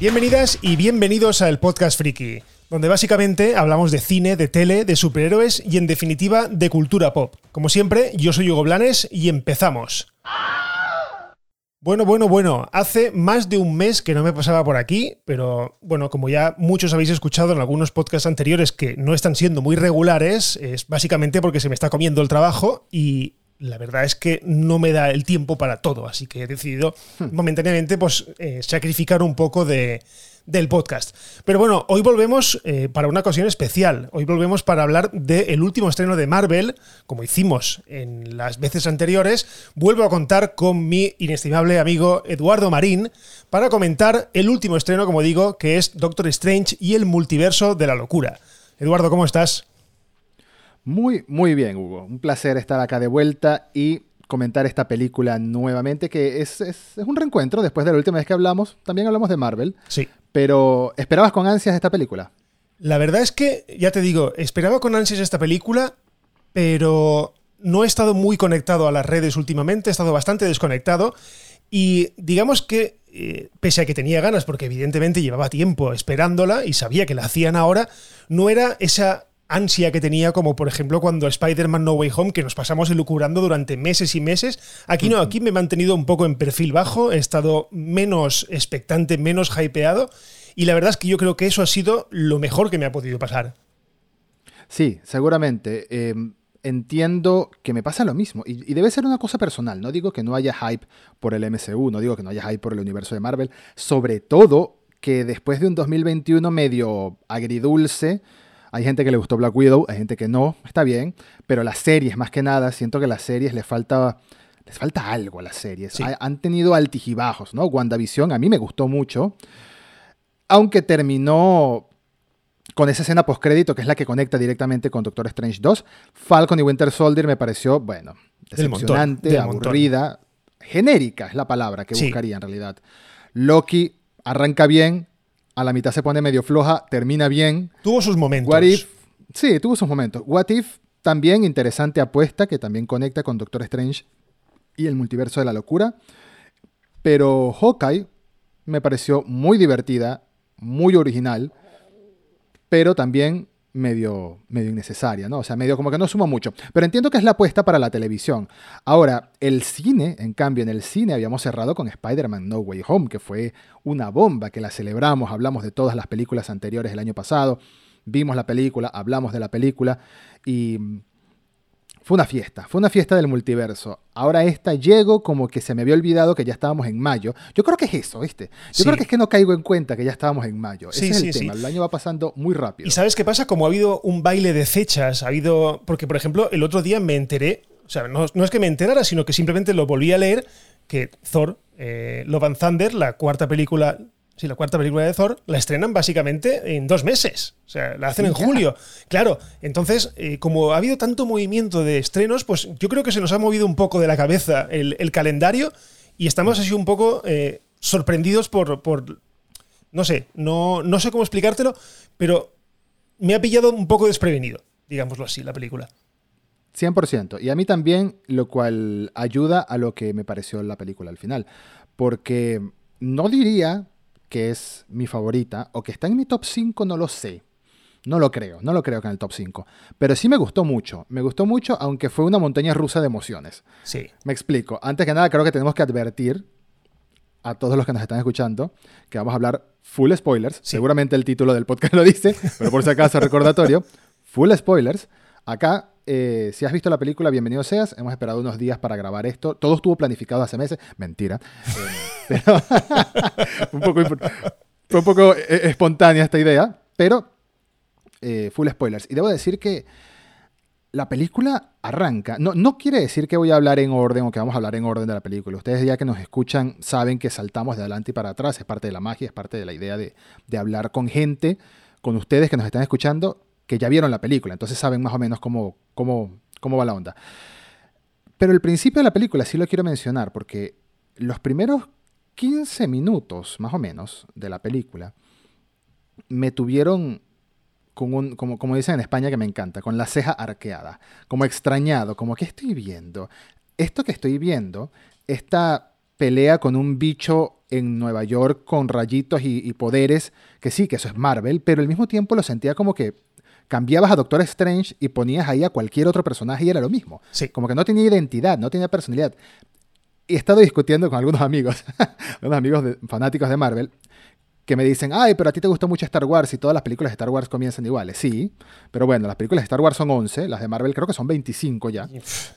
Bienvenidas y bienvenidos al Podcast Friki, donde básicamente hablamos de cine, de tele, de superhéroes y en definitiva de cultura pop. Como siempre, yo soy Hugo Blanes y empezamos. Bueno, bueno, bueno, hace más de un mes que no me pasaba por aquí, pero bueno, como ya muchos habéis escuchado en algunos podcasts anteriores que no están siendo muy regulares, es básicamente porque se me está comiendo el trabajo y la verdad es que no me da el tiempo para todo, así que he decidido hmm. momentáneamente pues, eh, sacrificar un poco de, del podcast. Pero bueno, hoy volvemos eh, para una ocasión especial. Hoy volvemos para hablar del último estreno de Marvel, como hicimos en las veces anteriores. Vuelvo a contar con mi inestimable amigo Eduardo Marín para comentar el último estreno, como digo, que es Doctor Strange y el multiverso de la locura. Eduardo, ¿cómo estás? Muy, muy bien, Hugo. Un placer estar acá de vuelta y comentar esta película nuevamente, que es, un reencuentro después de la última vez que hablamos. También hablamos de Marvel. Sí. Pero, ¿esperabas con ansias esta película? La verdad es que, ya te digo, esperaba con ansias esta película, pero no he estado muy conectado a las redes últimamente, he estado bastante desconectado. Y digamos que, eh, pese a que tenía ganas, porque evidentemente llevaba tiempo esperándola y sabía que la hacían ahora, no era esa ansia que tenía, como por ejemplo cuando Spider-Man No Way Home, que nos pasamos elucubrando durante meses y meses. Aquí no, aquí me he mantenido un poco en perfil bajo, he estado menos expectante, menos hypeado, y la verdad es que yo creo que eso ha sido lo mejor que me ha podido pasar. Sí, seguramente. Em, entiendo que me pasa lo mismo. Y, y, debe ser una cosa personal. No digo que no haya hype por el MCU, no digo que no haya hype por el universo de Marvel. Sobre todo que después de un 2021 medio agridulce, hay gente que le gustó Black Widow, hay gente que no, está bien, pero las series, más que nada, siento que las series les falta, les falta algo a las series. Han tenido altijibajos, ¿no? WandaVision a mí me gustó mucho, aunque terminó con esa escena postcrédito que es la que conecta directamente con Doctor Strange 2. Falcon y Winter Soldier me pareció, bueno, decepcionante, aburrida, genérica es la palabra que buscaría en realidad. Loki arranca bien, a la mitad se pone medio floja, termina bien. Tuvo sus momentos. What If, sí, tuvo sus momentos. What If, también interesante apuesta que también conecta con Doctor Strange y el multiverso de la locura. Pero Hawkeye me pareció muy divertida, muy original, pero también medio, medio innecesaria, ¿no? O sea, medio como que no suma mucho. Pero entiendo que es la apuesta para la televisión. Ahora, el cine, en cambio, en el cine habíamos cerrado con Spider-Man No Way Home, que fue una bomba, que la celebramos, hablamos de todas las películas anteriores del año pasado, vimos la película, hablamos de la película y fue una fiesta, fue una fiesta del multiverso. Ahora esta llego como que se me había olvidado que ya estábamos en mayo. Yo creo que es eso, ¿viste? Yo creo que es que no caigo en cuenta que ya estábamos en mayo. Ese es el tema. El año va pasando muy rápido. ¿Y sabes qué pasa? Como ha habido un baile de fechas, ha habido. Porque, por ejemplo, el otro día me enteré. O sea, no, es que me enterara, sino que simplemente lo volví a leer. Que Thor, eh, Love and Thunder, la cuarta película Sí, la cuarta película de Thor la estrenan básicamente en dos meses. O sea, la hacen en julio. Claro, entonces, eh, como ha habido tanto movimiento de estrenos, pues yo creo que se nos ha movido un poco de la cabeza el, calendario y estamos así un poco eh, sorprendidos por, por, No sé, no, no sé cómo explicártelo, pero me ha pillado un poco desprevenido, digámoslo así, la película. 100%. Y a mí también, lo cual ayuda a lo que me pareció la película al final. Porque no diría que es mi favorita, o que está en mi top 5, no lo sé. No lo creo, no lo creo que en el top 5. Pero sí me gustó mucho. Me gustó mucho, aunque fue una montaña rusa de emociones. Sí. Me explico. Antes que nada, creo que tenemos que advertir a todos los que nos están escuchando que vamos a hablar full spoilers. Seguramente el título del podcast lo dice, pero por si acaso recordatorio. Full spoilers. Acá, eh, si has visto la película, bienvenido seas. Hemos esperado unos días para grabar esto. Todo estuvo planificado hace meses. Mentira. Eh, un poco, fue un poco eh, espontánea esta idea, pero full spoilers. Y debo decir que la película arranca. No, no quiere decir que voy a hablar en orden o que vamos a hablar en orden de la película. Ustedes ya que nos escuchan saben que saltamos de adelante y para atrás. Es parte de la magia, es parte de la idea de, de hablar con gente, con ustedes que nos están escuchando que ya vieron la película, entonces saben más o menos cómo, cómo, cómo va la onda. Pero el principio de la película sí lo quiero mencionar porque los primeros 15 minutos, más o menos, de la película, me tuvieron como, como dicen en España que me encanta, con la ceja arqueada, como extrañado, como que estoy viendo. Esto que estoy viendo, esta pelea con un bicho en Nueva York con rayitos y, poderes, que sí, que eso es Marvel, pero al mismo tiempo lo sentía como que cambiabas a Doctor Strange y ponías ahí a cualquier otro personaje y era lo mismo. Sí. Como que no tenía identidad, no tenía personalidad. Y he estado discutiendo con algunos amigos, algunos amigos fanáticos de Marvel, que me dicen, ay, pero a ti te gustó mucho Star Wars y todas las películas de Star Wars comienzan iguales. Sí, pero bueno, las películas de Star Wars son 11, las de Marvel creo que son 25 ya.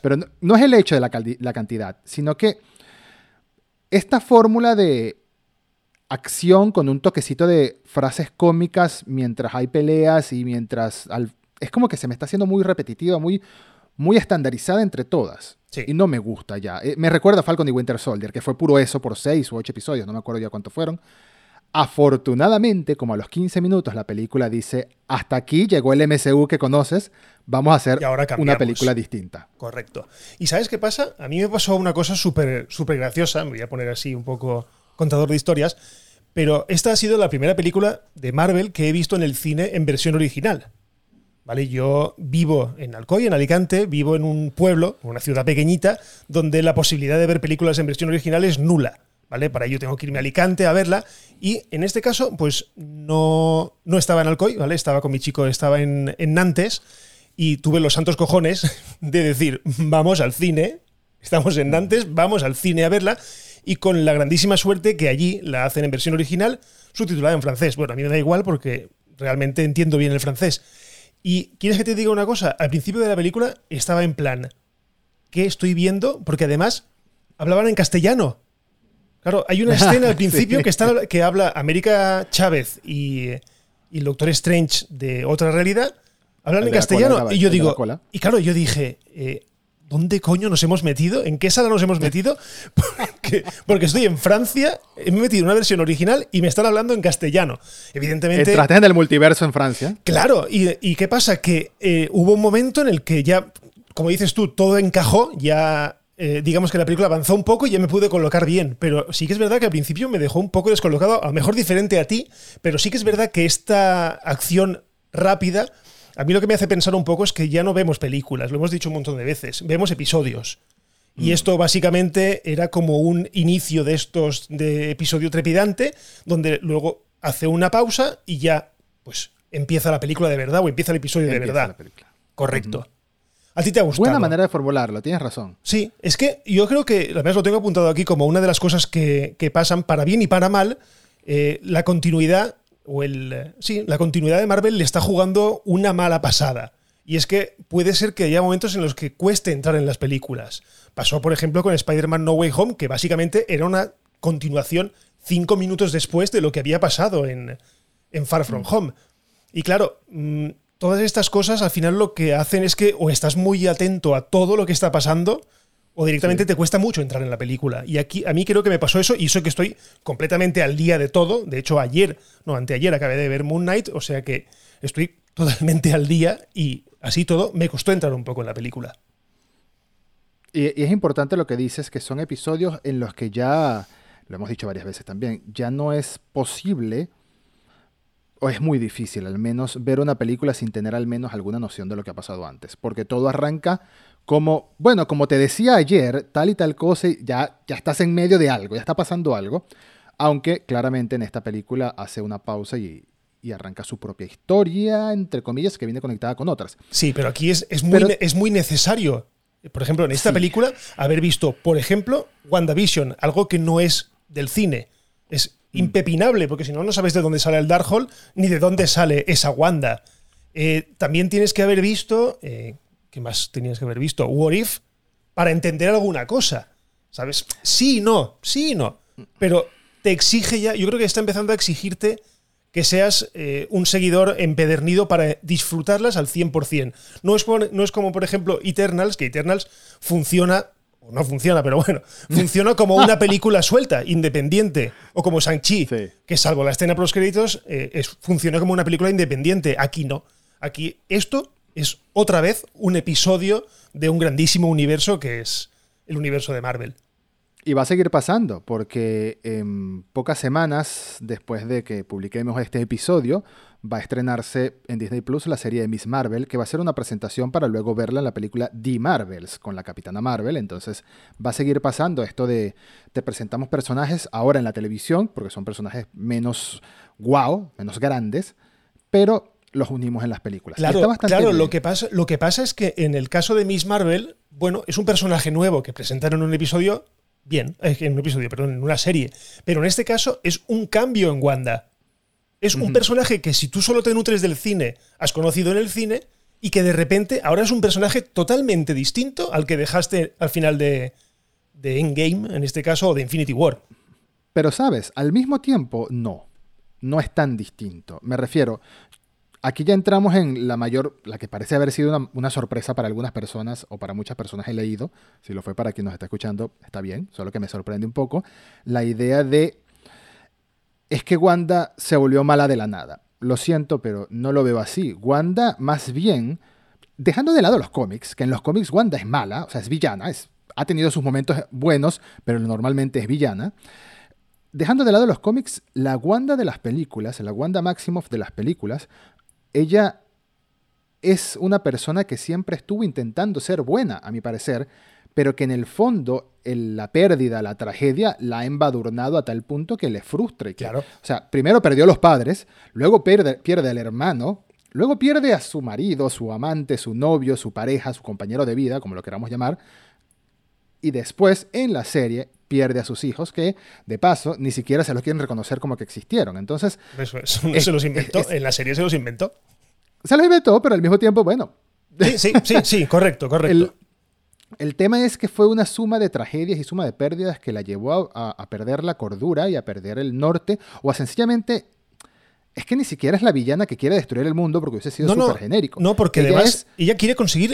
Pero no, es el hecho de la, la cantidad, sino que esta fórmula de acción con un toquecito de frases cómicas mientras hay peleas y mientras... es como que se me está haciendo muy repetitiva, muy, muy estandarizada entre todas. Y no me gusta ya. Eh, me recuerda a Falcon y Winter Soldier, que fue puro eso por seis u ocho episodios, no me acuerdo ya cuántos fueron. Afortunadamente, como a los 15 minutos, la película dice, hasta aquí llegó el MCU que conoces, vamos a hacer una película distinta. Correcto. ¿Y sabes qué pasa? A mí me pasó una cosa súper graciosa, me voy a poner así un poco contador de historias, pero esta ha sido la primera película de Marvel que he visto en el cine en versión original. ¿Vale? Yo vivo en Alcoy, en Alicante, vivo en un pueblo, una ciudad pequeñita, donde la posibilidad de ver películas en versión original es nula. ¿vale? Para ello tengo que irme a Alicante a verla. Y en este caso, pues no, no estaba en Alcoy, ¿vale? Estaba con mi chico, estaba en, Nantes y tuve los santos cojones de decir, vamos al cine, estamos en Nantes, vamos al cine a verla. Y con la grandísima suerte que allí la hacen en versión original, subtitulada en francés. Bueno, a mí me da igual porque realmente entiendo bien el francés. Y quieres que te diga una cosa, al principio de la película estaba en plan, ¿qué estoy viendo? Porque además hablaban en castellano. Claro, hay una escena al principio que, está, que habla América Chávez y, el Doctor Strange de otra realidad. Hablan en castellano. y yo digo. Y claro, yo dije. Eh, ¿Dónde coño nos hemos metido? ¿En qué sala nos hemos metido? Porque, estoy en Francia, me he metido en una versión original y me están hablando en castellano. Evidentemente. Entraste en el multiverso en Francia. Claro, y, qué pasa? Que eh, hubo un momento en el que ya, como dices tú, todo encajó, ya eh, digamos que la película avanzó un poco y ya me pude colocar bien. Pero sí que es verdad que al principio me dejó un poco descolocado, a lo mejor diferente a ti, pero sí que es verdad que esta acción rápida, a mí lo que me hace pensar un poco es que ya no vemos películas, lo hemos dicho un montón de veces, vemos episodios. Y mm. esto básicamente era como un inicio de estos de episodio trepidante, donde luego hace una pausa y ya, pues, empieza la película de verdad o empieza el episodio de verdad. Correcto. ¿A ti te ha gustado? Buena manera de formularlo, tienes razón. Sí, es que yo creo que, además lo tengo apuntado aquí como una de las cosas que, pasan para bien y para mal, eh, la continuidad, o el. Sí, la continuidad de Marvel le está jugando una mala pasada. Y es que puede ser que haya momentos en los que cueste entrar en las películas. Pasó, por ejemplo, con Spider-Man No Way Home, que básicamente era una continuación cinco minutos después de lo que había pasado en, en Far From mm. Home. Y claro, mm, todas estas cosas al final lo que hacen es que o estás muy atento a todo lo que está pasando o directamente te cuesta mucho entrar en la película. Y aquí a mí creo que me pasó eso y eso que estoy completamente al día de todo. De hecho, ayer, no, anteayer acabé de ver Moon Knight, o sea que estoy totalmente al día y así todo me costó entrar un poco en la película. Y, es importante lo que dices, que son episodios en los que ya, lo hemos dicho varias veces también, ya no es posible o es muy difícil al menos ver una película sin tener al menos alguna noción de lo que ha pasado antes, porque todo arranca como, bueno, como te decía ayer, tal y tal cosa, ya, ya estás en medio de algo, ya está pasando algo, aunque claramente en esta película hace una pausa y, arranca su propia historia, entre comillas, que viene conectada con otras. Sí, pero aquí es, es, muy, es muy necesario, por ejemplo, en esta película, haber visto, por ejemplo, WandaVision, algo que no es del cine, es Mm. impepinable, porque si no, no sabes de dónde sale el Darkhold ni de dónde sale esa Wanda. Eh, también tienes que haber visto, eh, ¿qué más tenías que haber visto? What If, para entender alguna cosa. ¿Sabes? Sí, no, sí, no. Pero te exige ya, yo creo que está empezando a exigirte que seas eh, un seguidor empedernido para disfrutarlas al 100%. No es, no es como, por ejemplo, Eternals, que Eternals funciona no funciona, pero bueno, funciona como una película suelta, independiente, o como Shang-Chi, que salvo la escena por los créditos, eh, es, funciona como una película independiente. Aquí no. Aquí esto es otra vez un episodio de un grandísimo universo que es el universo de Marvel. Y va a seguir pasando, porque en pocas semanas después de que publiquemos este episodio, va a estrenarse en Disney Plus la serie de Miss Marvel, que va a ser una presentación para luego verla en la película The Marvels con la Capitana Marvel. Entonces va a seguir pasando esto de te presentamos personajes ahora en la televisión, porque son personajes menos wow, menos grandes, pero los unimos en las películas. Claro, claro lo, que pasa, lo que pasa es que en el caso de Miss Marvel, bueno, es un personaje nuevo que presentaron en un episodio bien, en un episodio, perdón, en una serie. Pero en este caso es un cambio en Wanda. Es un personaje que si tú solo te nutres del cine, has conocido en el cine, y que de repente ahora es un personaje totalmente distinto al que dejaste al final de, de Endgame, en este caso, o de Infinity War. Pero sabes, al mismo tiempo, no. No es tan distinto. Me refiero, Aquí ya entramos en la mayor, la que parece haber sido una, sorpresa para algunas personas o para muchas personas he leído, si lo fue para quien nos está escuchando, está bien, solo que me sorprende un poco, la idea de, es que Wanda se volvió mala de la nada. Lo siento, pero no lo veo así. Wanda más bien, dejando de lado los cómics, que en los cómics Wanda es mala, o sea, es villana, es, ha tenido sus momentos buenos, pero normalmente es villana. Dejando de lado los cómics, la Wanda de las películas, la Wanda Maximoff de las películas, ella es una persona que siempre estuvo intentando ser buena, a mi parecer, pero que en el fondo la pérdida, la tragedia, la ha embadurnado a tal punto que le frustra. claro. O sea, primero perdió a los padres, luego pierde, pierde al hermano, luego pierde a su marido, su amante, su novio, su pareja, su compañero de vida, como lo queramos llamar, y después en la serie pierde a sus hijos que, de paso, ni siquiera se los quieren reconocer como que existieron. Entonces... Eso, se los inventó. en la serie se los inventó. Se los inventó, pero al mismo tiempo, bueno... Sí, sí, sí, sí correcto, correcto. El, tema es que fue una suma de tragedias y suma de pérdidas que la llevó a, perder la cordura y a perder el norte, o a sencillamente es que ni siquiera es la villana que quiere destruir el mundo porque hubiese sido súper genérico. No, porque además ella quiere conseguir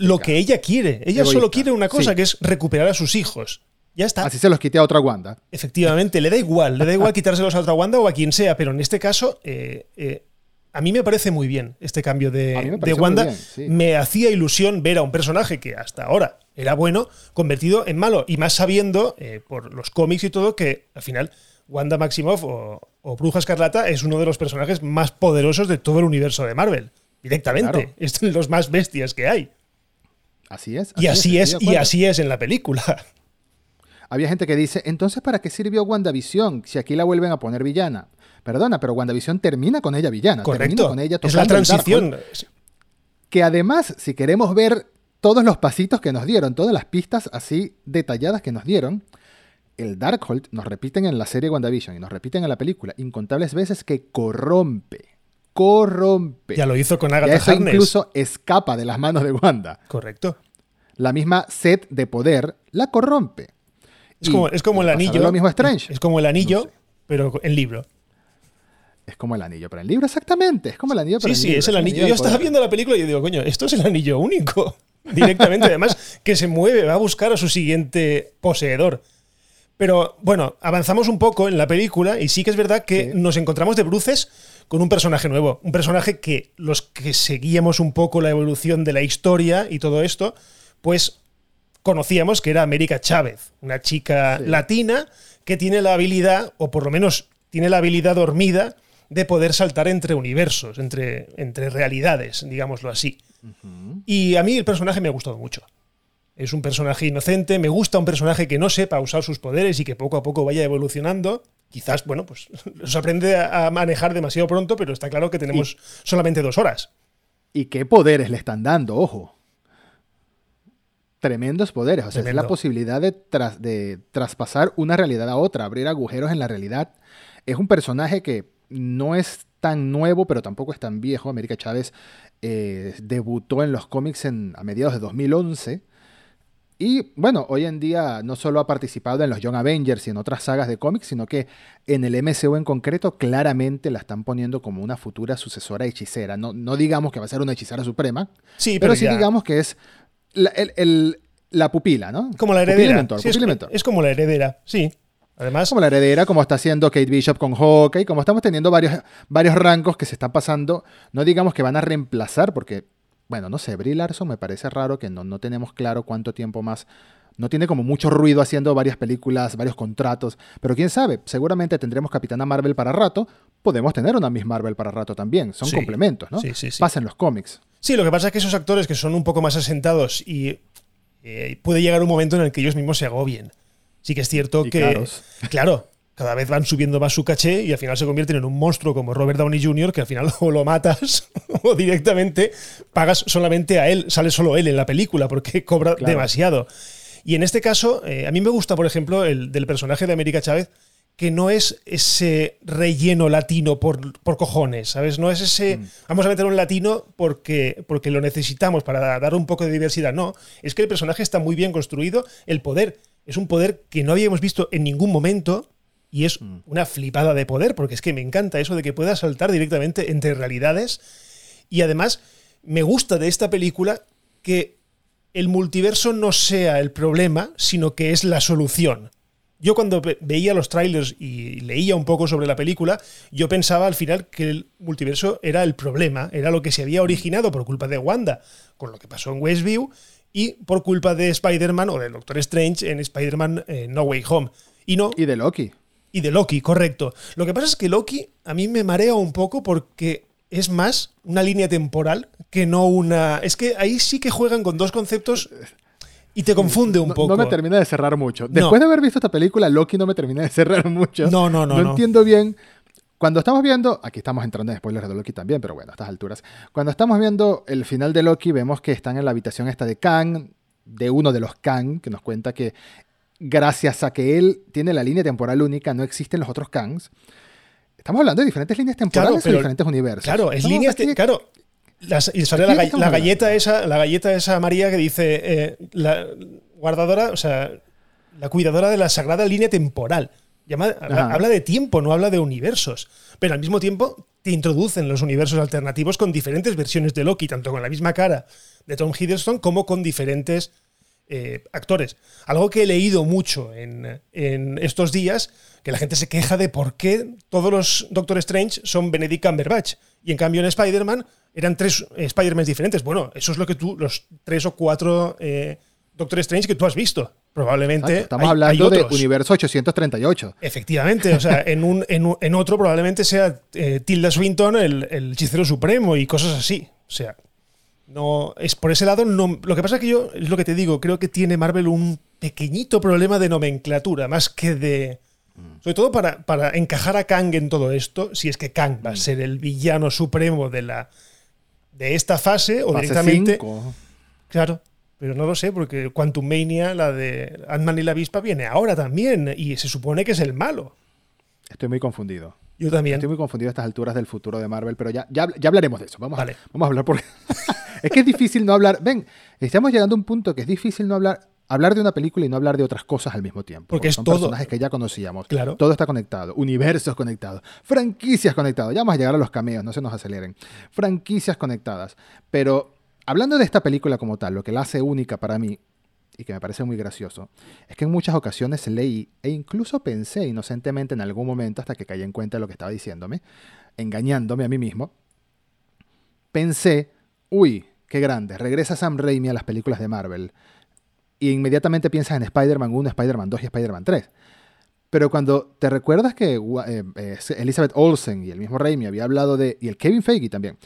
lo, que ella quiere. Ella solo quiere una cosa, que es recuperar a sus hijos. Ya está. Así se los quité a otra Wanda. Efectivamente, le da igual, le da igual quitárselos a otra Wanda o a quien sea, pero en este caso, eh, eh, a mí me parece muy bien este cambio de, Wanda. Me hacía ilusión ver a un personaje que hasta ahora era bueno, convertido en malo, y más sabiendo, eh, por los cómics y todo, que al final Wanda Maximoff o, Bruja Escarlata es uno de los personajes más poderosos de todo el universo de Marvel. Directamente. Es de los más bestias que hay. Así es. y así es, y así es en la película. Había gente que dice, entonces ¿para qué sirvió WandaVision si aquí la vuelven a poner villana? Perdona, pero WandaVision termina con ella villana. Correcto. con ella es la transición. que además, si queremos ver todos los pasitos que nos dieron, todas las pistas así detalladas que nos dieron, el Darkhold nos repiten en la serie WandaVision y nos repiten en la película incontables veces que corrompe. Corrompe. Ya lo hizo con Agatha eso incluso escapa de las manos de Wanda. Correcto. La misma set de poder la corrompe. Es como, es como el anillo. Lo mismo Strange. Es como el anillo, pero en libro. Es como el anillo, pero en libro exactamente. Es como el anillo, pero sí, en Sí, es el anillo. yo estaba viendo la película y yo digo, coño, esto es el anillo único. Directamente, además, que se mueve, va a buscar a su siguiente poseedor. Pero bueno, avanzamos un poco en la película y sí que es verdad que nos encontramos de bruces con un personaje nuevo. Un personaje que los que seguíamos un poco la evolución de la historia y todo esto, pues conocíamos que era América Chávez, una chica latina que tiene la habilidad, o por lo menos tiene la habilidad dormida, de poder saltar entre universos, entre, entre realidades, digámoslo así. Y a mí el personaje me ha gustado mucho. Es un personaje inocente, me gusta un personaje que no sepa usar sus poderes y que poco a poco vaya evolucionando. Quizás, bueno, pues los aprende a manejar demasiado pronto, pero está claro que tenemos solamente dos horas. ¿Y qué poderes le están dando? Ojo tremendos poderes. O sea, es la posibilidad de, de traspasar una realidad a otra, abrir agujeros en la realidad. Es un personaje que no es tan nuevo, pero tampoco es tan viejo. América Chávez eh, debutó en los cómics en, a mediados de 2011. Y bueno, hoy en día no solo ha participado en los Young Avengers y en otras sagas de cómics, sino que en el MCU en concreto claramente la están poniendo como una futura sucesora hechicera. No, no digamos que va a ser una hechicera suprema, sí, pero, sí digamos que es la, pupila, ¿no? Como la heredera. es, como la heredera, sí. Además, como la heredera, como está haciendo Kate Bishop con Hawkeye, como estamos teniendo varios, varios rangos que se están pasando, no digamos que van a reemplazar, porque, bueno, no sé, Brie Larson me parece raro que no, no tenemos claro cuánto tiempo más no tiene como mucho ruido haciendo varias películas, varios contratos, pero quién sabe, seguramente tendremos Capitana Marvel para rato, podemos tener una Miss Marvel para rato también, son complementos, ¿no? Sí, sí, sí. Pasa en los cómics. Sí, lo que pasa es que esos actores que son un poco más asentados y eh, puede llegar un momento en el que ellos mismos se agobien. Sí que es cierto que, claro, cada vez van subiendo más su caché y al final se convierten en un monstruo como Robert Downey Jr., que al final o lo matas o directamente pagas solamente a él, sale solo él en la película porque cobra demasiado. Y en este caso, eh, a mí me gusta, por ejemplo, el del personaje de América Chávez, que no es ese relleno latino por, por cojones, ¿sabes? No es ese, mm. vamos a meter un latino porque, porque lo necesitamos para dar un poco de diversidad. No, es que el personaje está muy bien construido, el poder es un poder que no habíamos visto en ningún momento y es mm. una flipada de poder, porque es que me encanta eso de que pueda saltar directamente entre realidades. Y además, me gusta de esta película que el multiverso no sea el problema, sino que es la solución. Yo cuando veía los trailers y leía un poco sobre la película, yo pensaba al final que el multiverso era el problema, era lo que se había originado por culpa de Wanda, con lo que pasó en Westview, y por culpa de Spider-Man o del Doctor Strange en Spider-Man eh, No Way Home. Y, no, y de Loki. Y de Loki, correcto. Lo que pasa es que Loki a mí me marea un poco porque es más una línea temporal que no una... Es que ahí sí que juegan con dos conceptos y te confunde un poco. No me termina de cerrar mucho. Después de haber visto esta película, Loki no me termina de cerrar mucho. No, no, no. No, entiendo bien. Cuando estamos viendo, aquí estamos entrando en spoilers de Loki también, pero bueno, a estas alturas. Cuando estamos viendo el final de Loki, vemos que están en la habitación esta de Kang, de uno de los Kang, que nos cuenta que gracias a que él tiene la línea temporal única, no existen los otros Kangs. Estamos hablando de diferentes líneas temporales claro, diferentes universos. Claro, es líneas. Claro, y sale la, galleta esa, la galleta esa María que dice eh, la guardadora, o sea, la cuidadora de la sagrada línea temporal. habla, de tiempo, no habla de universos. Pero al mismo tiempo te introducen los universos alternativos con diferentes versiones de Loki, tanto con la misma cara de Tom Hiddleston como con diferentes eh, actores. Algo que he leído mucho en, en, estos días, que la gente se queja de por qué todos los Doctor Strange son Benedict Cumberbatch. Y en cambio en Spider-Man eran tres eh, Spider-Man diferentes. Bueno, eso es lo que tú, los tres o cuatro eh, Doctor Strange que tú has visto. Probablemente. estamos hablando de universo 838. Efectivamente, o sea, en, un, en, otro probablemente sea eh, Tilda Swinton el, el hechicero supremo y cosas así. O sea, no es por ese lado no lo que pasa es que yo es lo que te digo creo que tiene Marvel un pequeñito problema de nomenclatura más que de sobre todo para, para encajar a Kang en todo esto si es que Kang va a mm. ser el villano supremo de la de esta fase o directamente. Claro, pero no lo sé, porque Quantum Mania, la de Ant-Man y la avispa, viene ahora también y se supone que es el malo. Estoy muy confundido. Yo también. Estoy muy confundido a estas alturas del futuro de Marvel, pero ya, ya, hablaremos de eso. Vamos, vamos a hablar porque. es que es difícil no hablar. Ven, estamos llegando a un punto que es difícil no hablar hablar de una película y no hablar de otras cosas al mismo tiempo. Porque, es son todo. personajes que ya conocíamos. Claro. Todo está conectado. Universos conectados. Franquicias conectadas. Ya vamos a llegar a los cameos, no se nos aceleren. Franquicias conectadas. Pero hablando de esta película como tal, lo que la hace única para mí y que me parece muy gracioso, es que en muchas ocasiones leí e incluso pensé inocentemente en algún momento hasta que caí en cuenta de lo que estaba diciéndome, engañándome a mí mismo, pensé, uy, qué grande, regresa Sam Raimi a las películas de Marvel y inmediatamente piensas en Spider-Man 1, Spider-Man 2 y Spider-Man 3. Pero cuando te recuerdas que eh, Elizabeth Olsen y el mismo Raimi había hablado de, y el Kevin Feige también,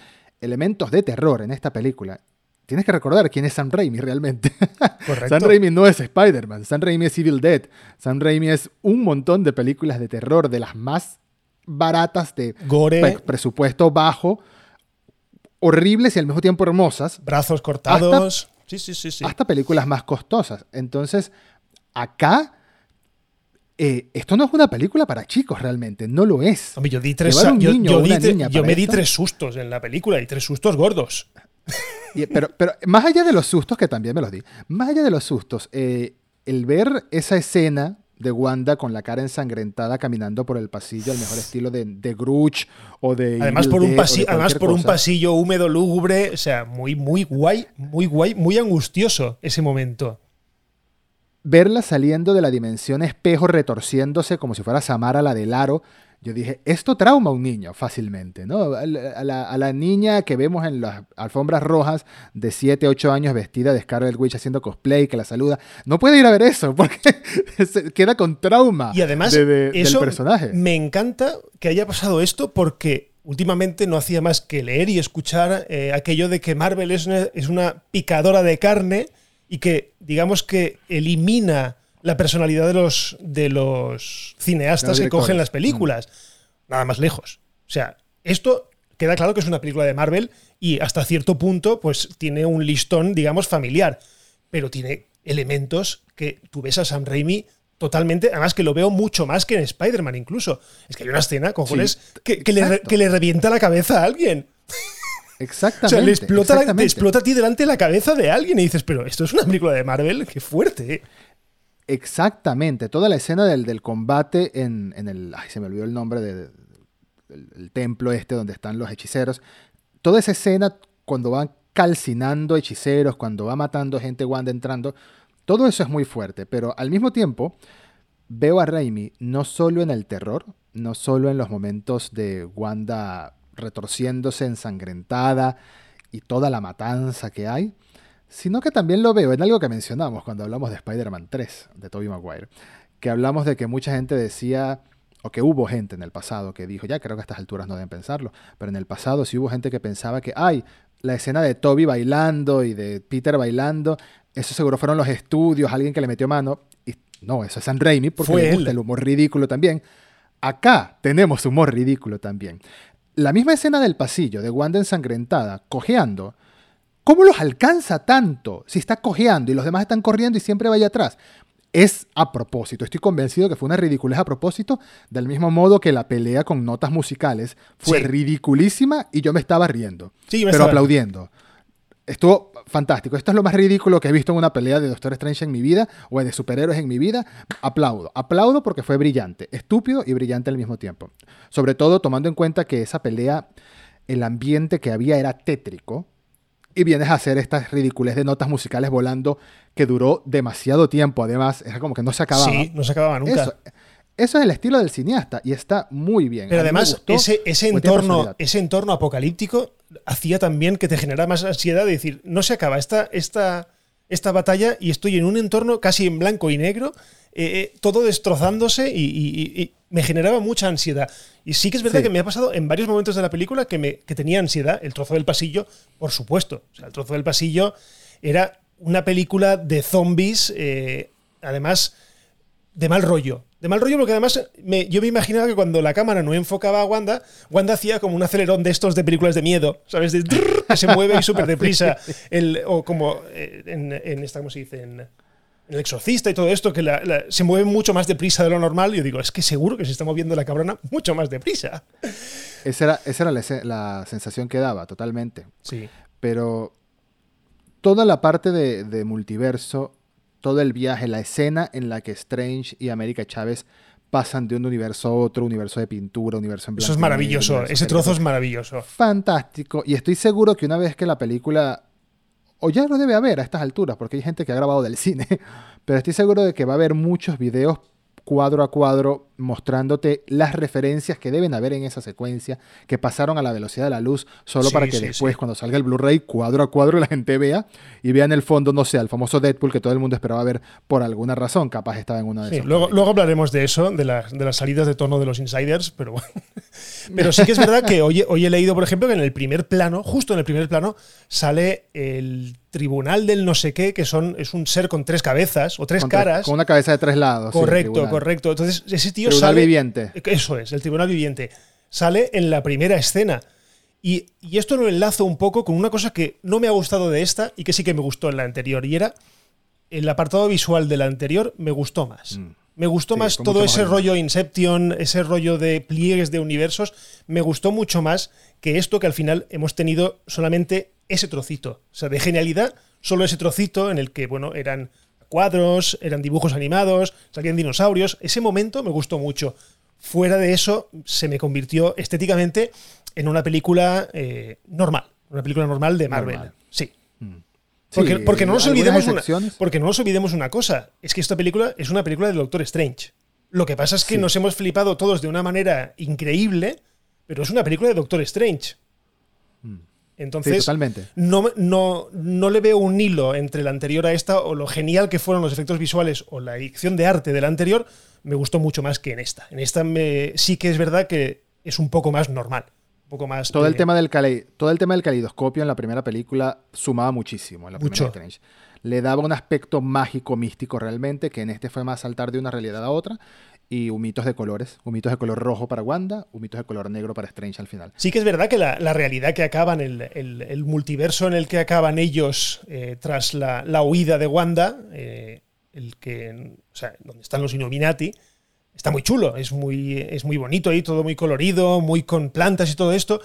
elementos de terror en esta película, tienes que recordar quién es Sam Raimi realmente. Sam Raimi no es Spider-Man, Sam Raimi es Evil Dead, Sam Raimi es un montón de películas de terror, de las más baratas de Gore. presupuesto bajo, horribles y al mismo tiempo hermosas. Brazos cortados. Sí, sí, sí, sí. Hasta películas más costosas. Entonces, acá, eh, esto no es una película para chicos realmente, no lo es. Hombre, yo di tres yo, me di tres sustos en la película y tres sustos gordos. pero, pero más allá de los sustos, que también me los di, más allá de los sustos, eh, el ver esa escena de Wanda con la cara ensangrentada caminando por el pasillo, al mejor estilo de, de o de. Además, por, un, pasillo, además por un pasillo húmedo, lúgubre, o sea, muy, muy guay, muy guay, muy angustioso ese momento. Verla saliendo de la dimensión espejo, retorciéndose como si fuera Samara la del aro, yo dije, esto trauma a un niño fácilmente, ¿no? A la, a la, niña que vemos en las alfombras rojas de 7, 8 años vestida de Scarlet Witch haciendo cosplay, que la saluda, no puede ir a ver eso porque queda con trauma y además, del personaje. Me encanta que haya pasado esto porque últimamente no hacía más que leer y escuchar eh, aquello de que Marvel es una, es una picadora de carne y que, digamos que elimina la personalidad de los, de los cineastas que cogen las películas. Mm. Nada más lejos. O sea, esto queda claro que es una película de Marvel y hasta cierto punto pues tiene un listón, digamos, familiar. Pero tiene elementos que tú ves a Sam Raimi totalmente, además que lo veo mucho más que en Spider-Man incluso. Es que hay una escena, cojones, que, le, que, le, revienta la cabeza a alguien. Exactamente. o sea, le explota, explota a ti delante de la cabeza de alguien y dices, pero esto es una película de Marvel, qué fuerte. Exactamente, toda la escena del, del combate en, en, el... Ay, se me olvidó el nombre del de, templo este donde están los hechiceros. Toda esa escena cuando van calcinando hechiceros, cuando va matando gente Wanda entrando, todo eso es muy fuerte, pero al mismo tiempo veo a Raimi no solo en el terror, no solo en los momentos de Wanda retorciéndose ensangrentada y toda la matanza que hay, sino que también lo veo en algo que mencionamos cuando hablamos de Spider-Man 3, de Tobey Maguire, que hablamos de que mucha gente decía, o que hubo gente en el pasado que dijo, ya creo que a estas alturas no deben pensarlo, pero en el pasado sí hubo gente que pensaba que, ay, la escena de Toby bailando y de Peter bailando, eso seguro fueron los estudios, alguien que le metió mano, y no, eso es San Raimi, porque Fue el humor ridículo también. Acá tenemos humor ridículo también. La misma escena del pasillo de Wanda ensangrentada, cojeando, ¿Cómo los alcanza tanto si está cojeando y los demás están corriendo y siempre vaya atrás? Es a propósito, estoy convencido que fue una ridiculez a propósito, del mismo modo que la pelea con notas musicales fue ridiculísima y yo me estaba riendo, pero aplaudiendo. Estuvo fantástico. Esto es lo más ridículo que he visto en una pelea de Doctor Strange en mi vida o de superhéroes en mi vida. Aplaudo. Aplaudo porque fue brillante, estúpido y brillante al mismo tiempo. Sobre todo tomando en cuenta que esa pelea, el ambiente que había era tétrico y vienes a hacer estas ridículas de notas musicales volando que duró demasiado tiempo. Además, era como que no se acababa. Sí, no se acababa nunca. Eso, es el estilo del cineasta y está muy bien. Pero además, ese, ese, entorno, ese entorno apocalíptico hacía también que te generara más ansiedad de decir, no se acaba esta, esta, esta batalla y estoy en un entorno casi en blanco y negro, eh, eh, todo destrozándose y, me generaba mucha ansiedad. Y sí que es verdad que me ha pasado en varios momentos de la película que, me, que tenía ansiedad. El trozo del pasillo, por supuesto. O sea, el trozo del pasillo era una película de zombies, eh, además de mal rollo. De mal rollo porque además yo me imaginaba que cuando la cámara no enfocaba a Wanda, Wanda hacía como un acelerón de estos de películas de miedo, ¿sabes? De que se mueve y súper deprisa. El, o como eh, en, en, esta, ¿cómo se dice? En, el exorcista y todo esto, que se mueve mucho más deprisa de lo normal. Y yo digo, es que seguro que se está moviendo la cabrona mucho más deprisa. Esa era, esa era la, sensación que daba, totalmente. Sí. Pero toda la parte de, multiverso, todo el viaje, la escena en la que Strange y América Chávez pasan de un universo a otro, universo de pintura, universo en blanco. Eso es maravilloso, ese trozo es maravilloso. Fantástico. Y estoy seguro que una vez que la película o ya lo debe haber a estas alturas, porque hay gente que ha grabado del cine, pero estoy seguro de que va a haber muchos videos cuadro a cuadro mostrándote las referencias que deben haber en esa secuencia, que pasaron a la velocidad de la luz, solo para que después, cuando salga el Blu-ray, cuadro a cuadro, la gente vea y vea en el fondo, no sé, el famoso Deadpool que todo el mundo esperaba ver por alguna razón, capaz estaba en una de esas. Luego, luego hablaremos de eso, de, de, las salidas de tono de los insiders, pero bueno. Pero sí que es verdad que hoy, hoy he leído, por ejemplo, que en el primer plano, justo en el primer plano, sale el tribunal del no sé qué, que son, es un ser con tres cabezas o tres caras. con una cabeza de tres lados. Correcto, correcto. Entonces, ese tío tribunal viviente. Eso es, el tribunal viviente. Sale en la primera escena. Y, esto lo enlazo un poco con una cosa que no me ha gustado de esta y que sí que me gustó en la anterior. Y era el apartado visual de la anterior me gustó más. Mm. Me gustó más todo ese rollo Inception, ese rollo de pliegues de universos. Me gustó mucho más que esto que al final hemos tenido solamente ese trocito. O sea, de genialidad, solo ese trocito en el que, bueno, eran cuadros, eran dibujos animados, salían dinosaurios. Ese momento me gustó mucho. Fuera de eso, se me convirtió estéticamente en una película eh, normal. Una película normal de Marvel. Sí. Mm. Porque, no nos olvidemos una, porque no nos olvidemos una cosa, es que esta película es una película del Doctor Strange. Lo que pasa es que nos hemos flipado todos de una manera increíble, pero es una película de Doctor Strange. Entonces, totalmente. No, no, no, le veo un hilo entre la anterior a esta o lo genial que fueron los efectos visuales o la edición de arte de la anterior, me gustó mucho más que en esta. En esta me, sí que es verdad que es un poco más normal. Un poco más todo, el tema del todo el tema del calidoscopio en la primera película sumaba muchísimo en la mucho. Strange. Le daba un aspecto mágico, místico realmente, que en este fue más saltar de una realidad a otra y humitos de colores. Humitos de color rojo para Wanda, humitos de color negro para Strange al final. Sí que es verdad que la, realidad que acaban, el, el, multiverso en el que acaban ellos eh, tras la, la, huida de Wanda, eh, el que, o sea, donde están los Illuminati, está muy chulo, es muy, es muy bonito ahí, todo muy colorido, muy con plantas y todo esto,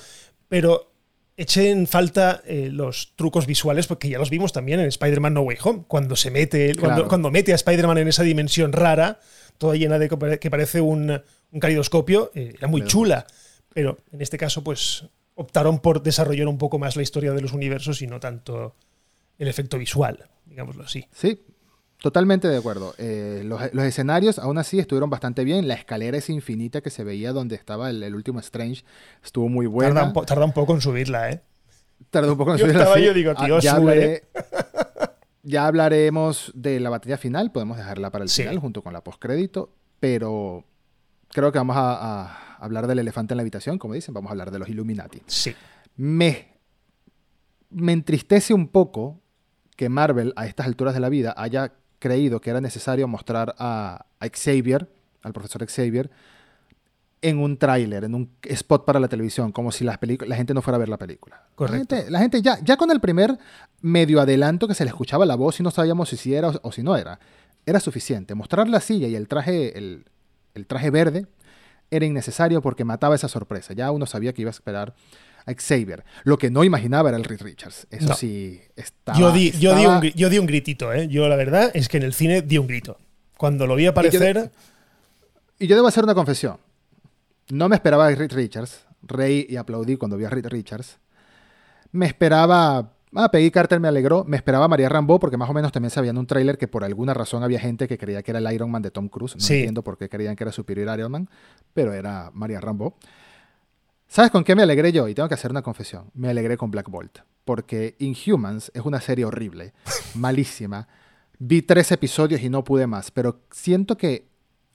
pero eché en falta eh, los trucos visuales porque ya los vimos también en Spider-Man No Way Home, cuando se mete, cuando, mete a Spider-Man en esa dimensión rara, toda llena de que parece un, un calidoscopio, eh, era muy chula, pero en este caso pues optaron por desarrollar un poco más la historia de los universos y no tanto el efecto visual, digámoslo así. Sí, Totalmente de acuerdo. Eh, los, escenarios aún así estuvieron bastante bien. La escalera es infinita que se veía donde estaba el, último Strange estuvo muy buena. Tarda un, poco en subirla, ¿eh? Tarda un poco en subirla. Estaba yo digo, ah, ya, sube. ya hablaremos de la batalla final. Podemos dejarla para el final junto con la postcrédito. Pero creo que vamos a, hablar del elefante en la habitación, como dicen. Vamos a hablar de los Illuminati. Sí. Me, me entristece un poco que Marvel a estas alturas de la vida haya creído que era necesario mostrar a, Xavier, al profesor Xavier, en un tráiler, en un spot para la televisión, como si la gente no fuera a ver la película. Correcto. La gente, ya, ya con el primer medio adelanto que se le escuchaba la voz y no sabíamos si, era o, si no era, era suficiente. Mostrar la silla y el traje, el, el traje verde era innecesario porque mataba esa sorpresa. Ya uno sabía que iba a esperar a Xavier. Lo que no imaginaba era el Reed Richards. Eso sí, estaba yo di, Yo, di un, gritito, ¿eh? Yo la verdad es que en el cine di un grito. Cuando lo vi aparecer... Y yo, debo hacer una confesión. No me esperaba a Reed Richards. Reí y aplaudí cuando vi a Reed Richards. Me esperaba... Ah, Peggy Carter me alegró. Me esperaba a María Rambo porque más o menos también sabían un tráiler que por alguna razón había gente que creía que era el Iron Man de Tom Cruise. No entiendo por qué creían que era superior Iron Man, pero era María Rambo. ¿Sabes con qué me alegré yo? Y tengo que hacer una confesión. Me alegré con Black Bolt. Porque Inhumans es una serie horrible, malísima. Vi tres episodios y no pude más. Pero siento que.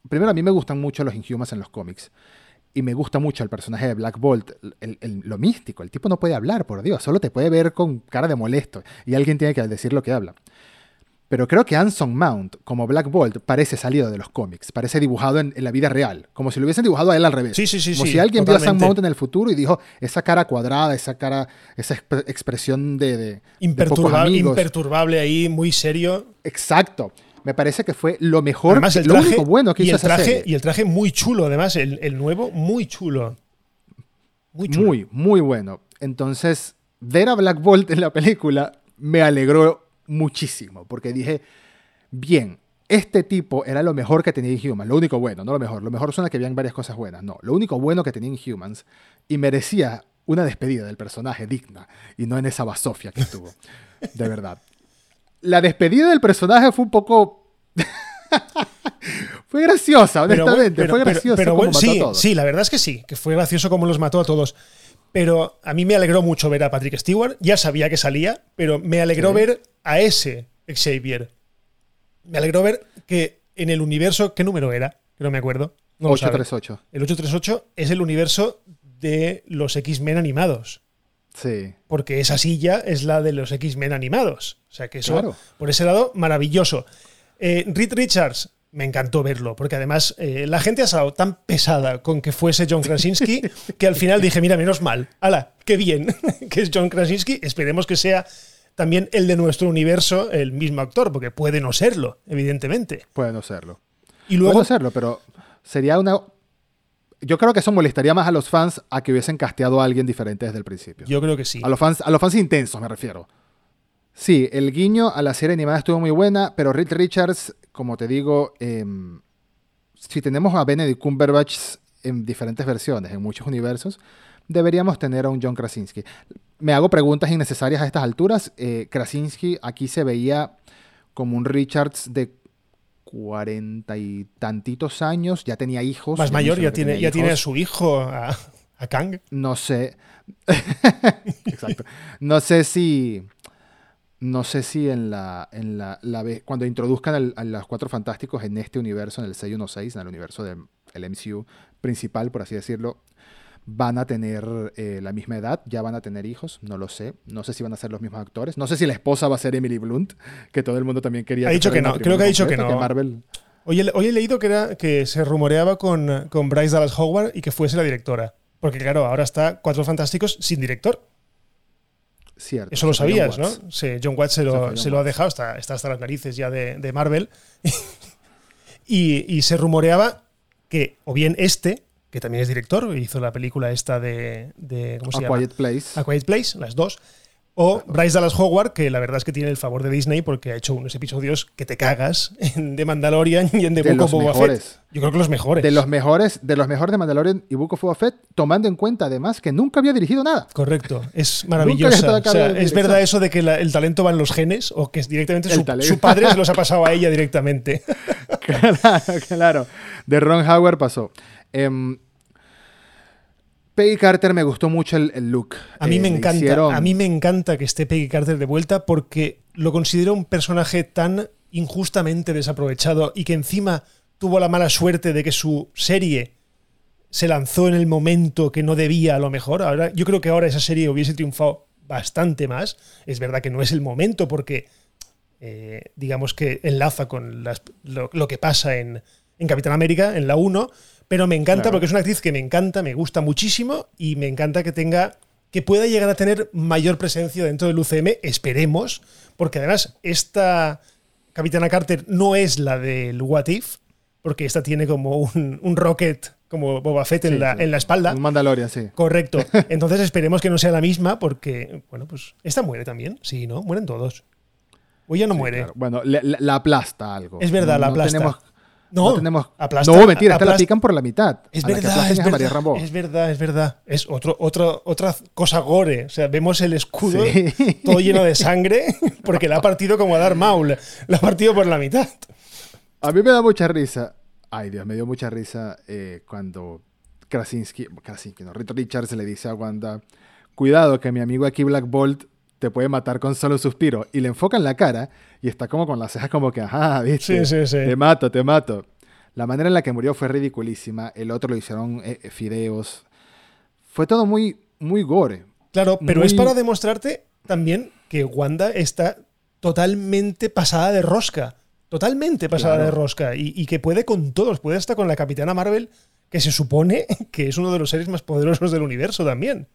Primero, a mí me gustan mucho los Inhumans en los cómics. Y me gusta mucho el personaje de Black Bolt, lo místico. El tipo no puede hablar, por Dios. Solo te puede ver con cara de molesto. Y alguien tiene que decir lo que habla. Pero creo que Anson Mount, como Black Bolt, parece salido de los cómics, parece dibujado en, la vida real, como si lo hubiesen dibujado a él al revés. Sí, sí, sí. Como si alguien vio a Anson Mount en el futuro y dijo, esa cara cuadrada, esa cara, esa expresión de, imperturbable, ahí, muy serio. Exacto. Me parece que fue lo mejor, además, el traje, lo único bueno que hizo el traje, Y el traje muy chulo, además, el, el nuevo, muy chulo. Muy chulo. Muy, muy bueno. Entonces, ver a Black Bolt en la película me alegró muchísimo, porque dije, bien, este tipo era lo mejor que tenía Inhumans, lo único bueno, no lo mejor, lo mejor suena que habían varias cosas buenas, no, lo único bueno que tenía Inhumans y merecía una despedida del personaje digna y no en esa basofia que tuvo, de verdad. La despedida del personaje fue un poco... fue graciosa, honestamente. fue graciosa. Pero, bueno, sí, sí, la verdad es que sí, que fue gracioso como los mató a todos. Pero a mí me alegró mucho ver a Patrick Stewart. Ya sabía que salía, pero me alegró ver a ese Xavier. Me alegró ver que en el universo, ¿qué número era? Que no me acuerdo. 838. El 838 es el universo de los X-Men animados. Sí. Porque esa silla es la de los X-Men animados. O sea que eso, por ese lado, maravilloso. Eh, Reed Richards, me encantó verlo, porque además eh, la gente ha estado tan pesada con que fuese John Krasinski que al final dije, mira, menos mal, ala, qué bien que es John Krasinski, esperemos que sea también el de nuestro universo el mismo actor, porque puede no serlo, evidentemente. Puede no serlo. Y luego, puede no serlo, pero sería una... Yo creo que eso molestaría más a los fans a que hubiesen casteado a alguien diferente desde el principio. Yo creo que sí. A los fans, a los fans intensos me refiero. Sí, el guiño a la serie animada estuvo muy buena, pero Reed Richards, como te digo, em, si tenemos a Benedict Cumberbatch en diferentes versiones, en muchos universos, deberíamos tener a un John Krasinski. Me hago preguntas innecesarias a estas alturas. Eh, Krasinski aquí se veía como un Richards de cuarenta y tantitos años, ya tenía hijos. Más mayor, ya tiene, ya tiene a su hijo, a, a Kang. No sé. Exacto. No sé si. No sé si en la. En la, la cuando introduzcan al- a los cuatro fantásticos en este universo, en el 616, en el universo del el MCU principal, por así decirlo, van a tener eh, la misma edad, ya van a tener hijos, no lo sé. No sé si van a ser los mismos actores. No sé si la esposa va a ser Emily Blunt, que todo el mundo también quería. Ha dicho que no, creo que ha dicho que no. Marvel. Hoy he, hoy he leído que, era, que se rumoreaba con, con Bryce Dallas Howard y que fuese la directora. Porque claro, ahora está Cuatro Fantásticos sin director. Cierto. Eso lo sabías, ¿no? Sí, John Watts se lo, John se lo ha dejado, está, está hasta las narices ya de, de Marvel. y, y se rumoreaba que o bien este, que también es director, hizo la película esta de... de ¿Cómo se A llama? Quiet Place. A Quiet Place, las dos. O Bryce Dallas Howard, que la verdad es que tiene el favor de Disney porque ha hecho unos episodios que te cagas en The Mandalorian y en The De Book of Boba mejores. Fett. Yo creo que los mejores. de los mejores de los mejores de Mandalorian y Book of Boba Fett, tomando en cuenta además que nunca había dirigido nada. Correcto, es a O sea, es verdad eso de que la- el talento va en los genes o que es directamente su, su padre se los ha pasado a ella directamente. claro, claro. De Ron Howard pasó. Em, Peggy Carter me gustó mucho el, el look. A mí Eh, me encanta, hicieron- a mí me encanta que esté Peggy Carter de vuelta porque lo considero un personaje tan injustamente desaprovechado y que encima tuvo la mala suerte de que su serie se lanzó en el momento que no debía a lo mejor. Ahora, yo creo que ahora esa serie hubiese triunfado bastante más. Es verdad que no es el momento porque eh, digamos que enlaza con las- lo, lo que pasa en, en Capitán América, en la 1, pero me encanta Claro. porque es una actriz que me encanta, me gusta muchísimo y me encanta que tenga que pueda llegar a tener mayor presencia dentro del UCM, esperemos, porque además esta Capitana Carter no es la del What If, porque esta tiene como un, un rocket como Boba Fett en, la, sí. en la espalda. Un Mandalorian, sí. Correcto. Entonces esperemos que no sea la misma porque, bueno, pues esta muere también. Sí, ¿no? Mueren todos. O ella no Sí, muere. claro. Bueno, le- la aplasta algo. Es verdad, la aplasta. Tenemos, No, no tenemos. aplasta- no, mentira, esta la pican por la mitad. Es A verdad, aplastan es María verdad, Rambo. es verdad, es verdad. Es otro, otro, otra cosa gore. O sea, vemos el escudo Sí. todo lleno de sangre porque la ha partido como a Dar Maul. La ha partido por la mitad. A mí me da mucha risa. Ay, Dios, me dio mucha risa eh, cuando Krasinski, Krasinski, no, Reed Richards le dice a Wanda, cuidado que mi amigo aquí Black Bolt te puede matar con solo suspiro. Y le enfoca en la cara y está como con las cejas como que, ajá, viste, Sí, sí, sí. te mato, te mato. La manera en la que murió fue ridiculísima. El otro lo hicieron eh, eh, fideos. Fue todo muy, muy gore. Claro, pero Muy- es para demostrarte también que Wanda está totalmente pasada de rosca. Totalmente pasada Claro. de rosca. Y, y que puede con todos. Puede hasta con la Capitana Marvel, que se supone que es uno de los seres más poderosos del universo también.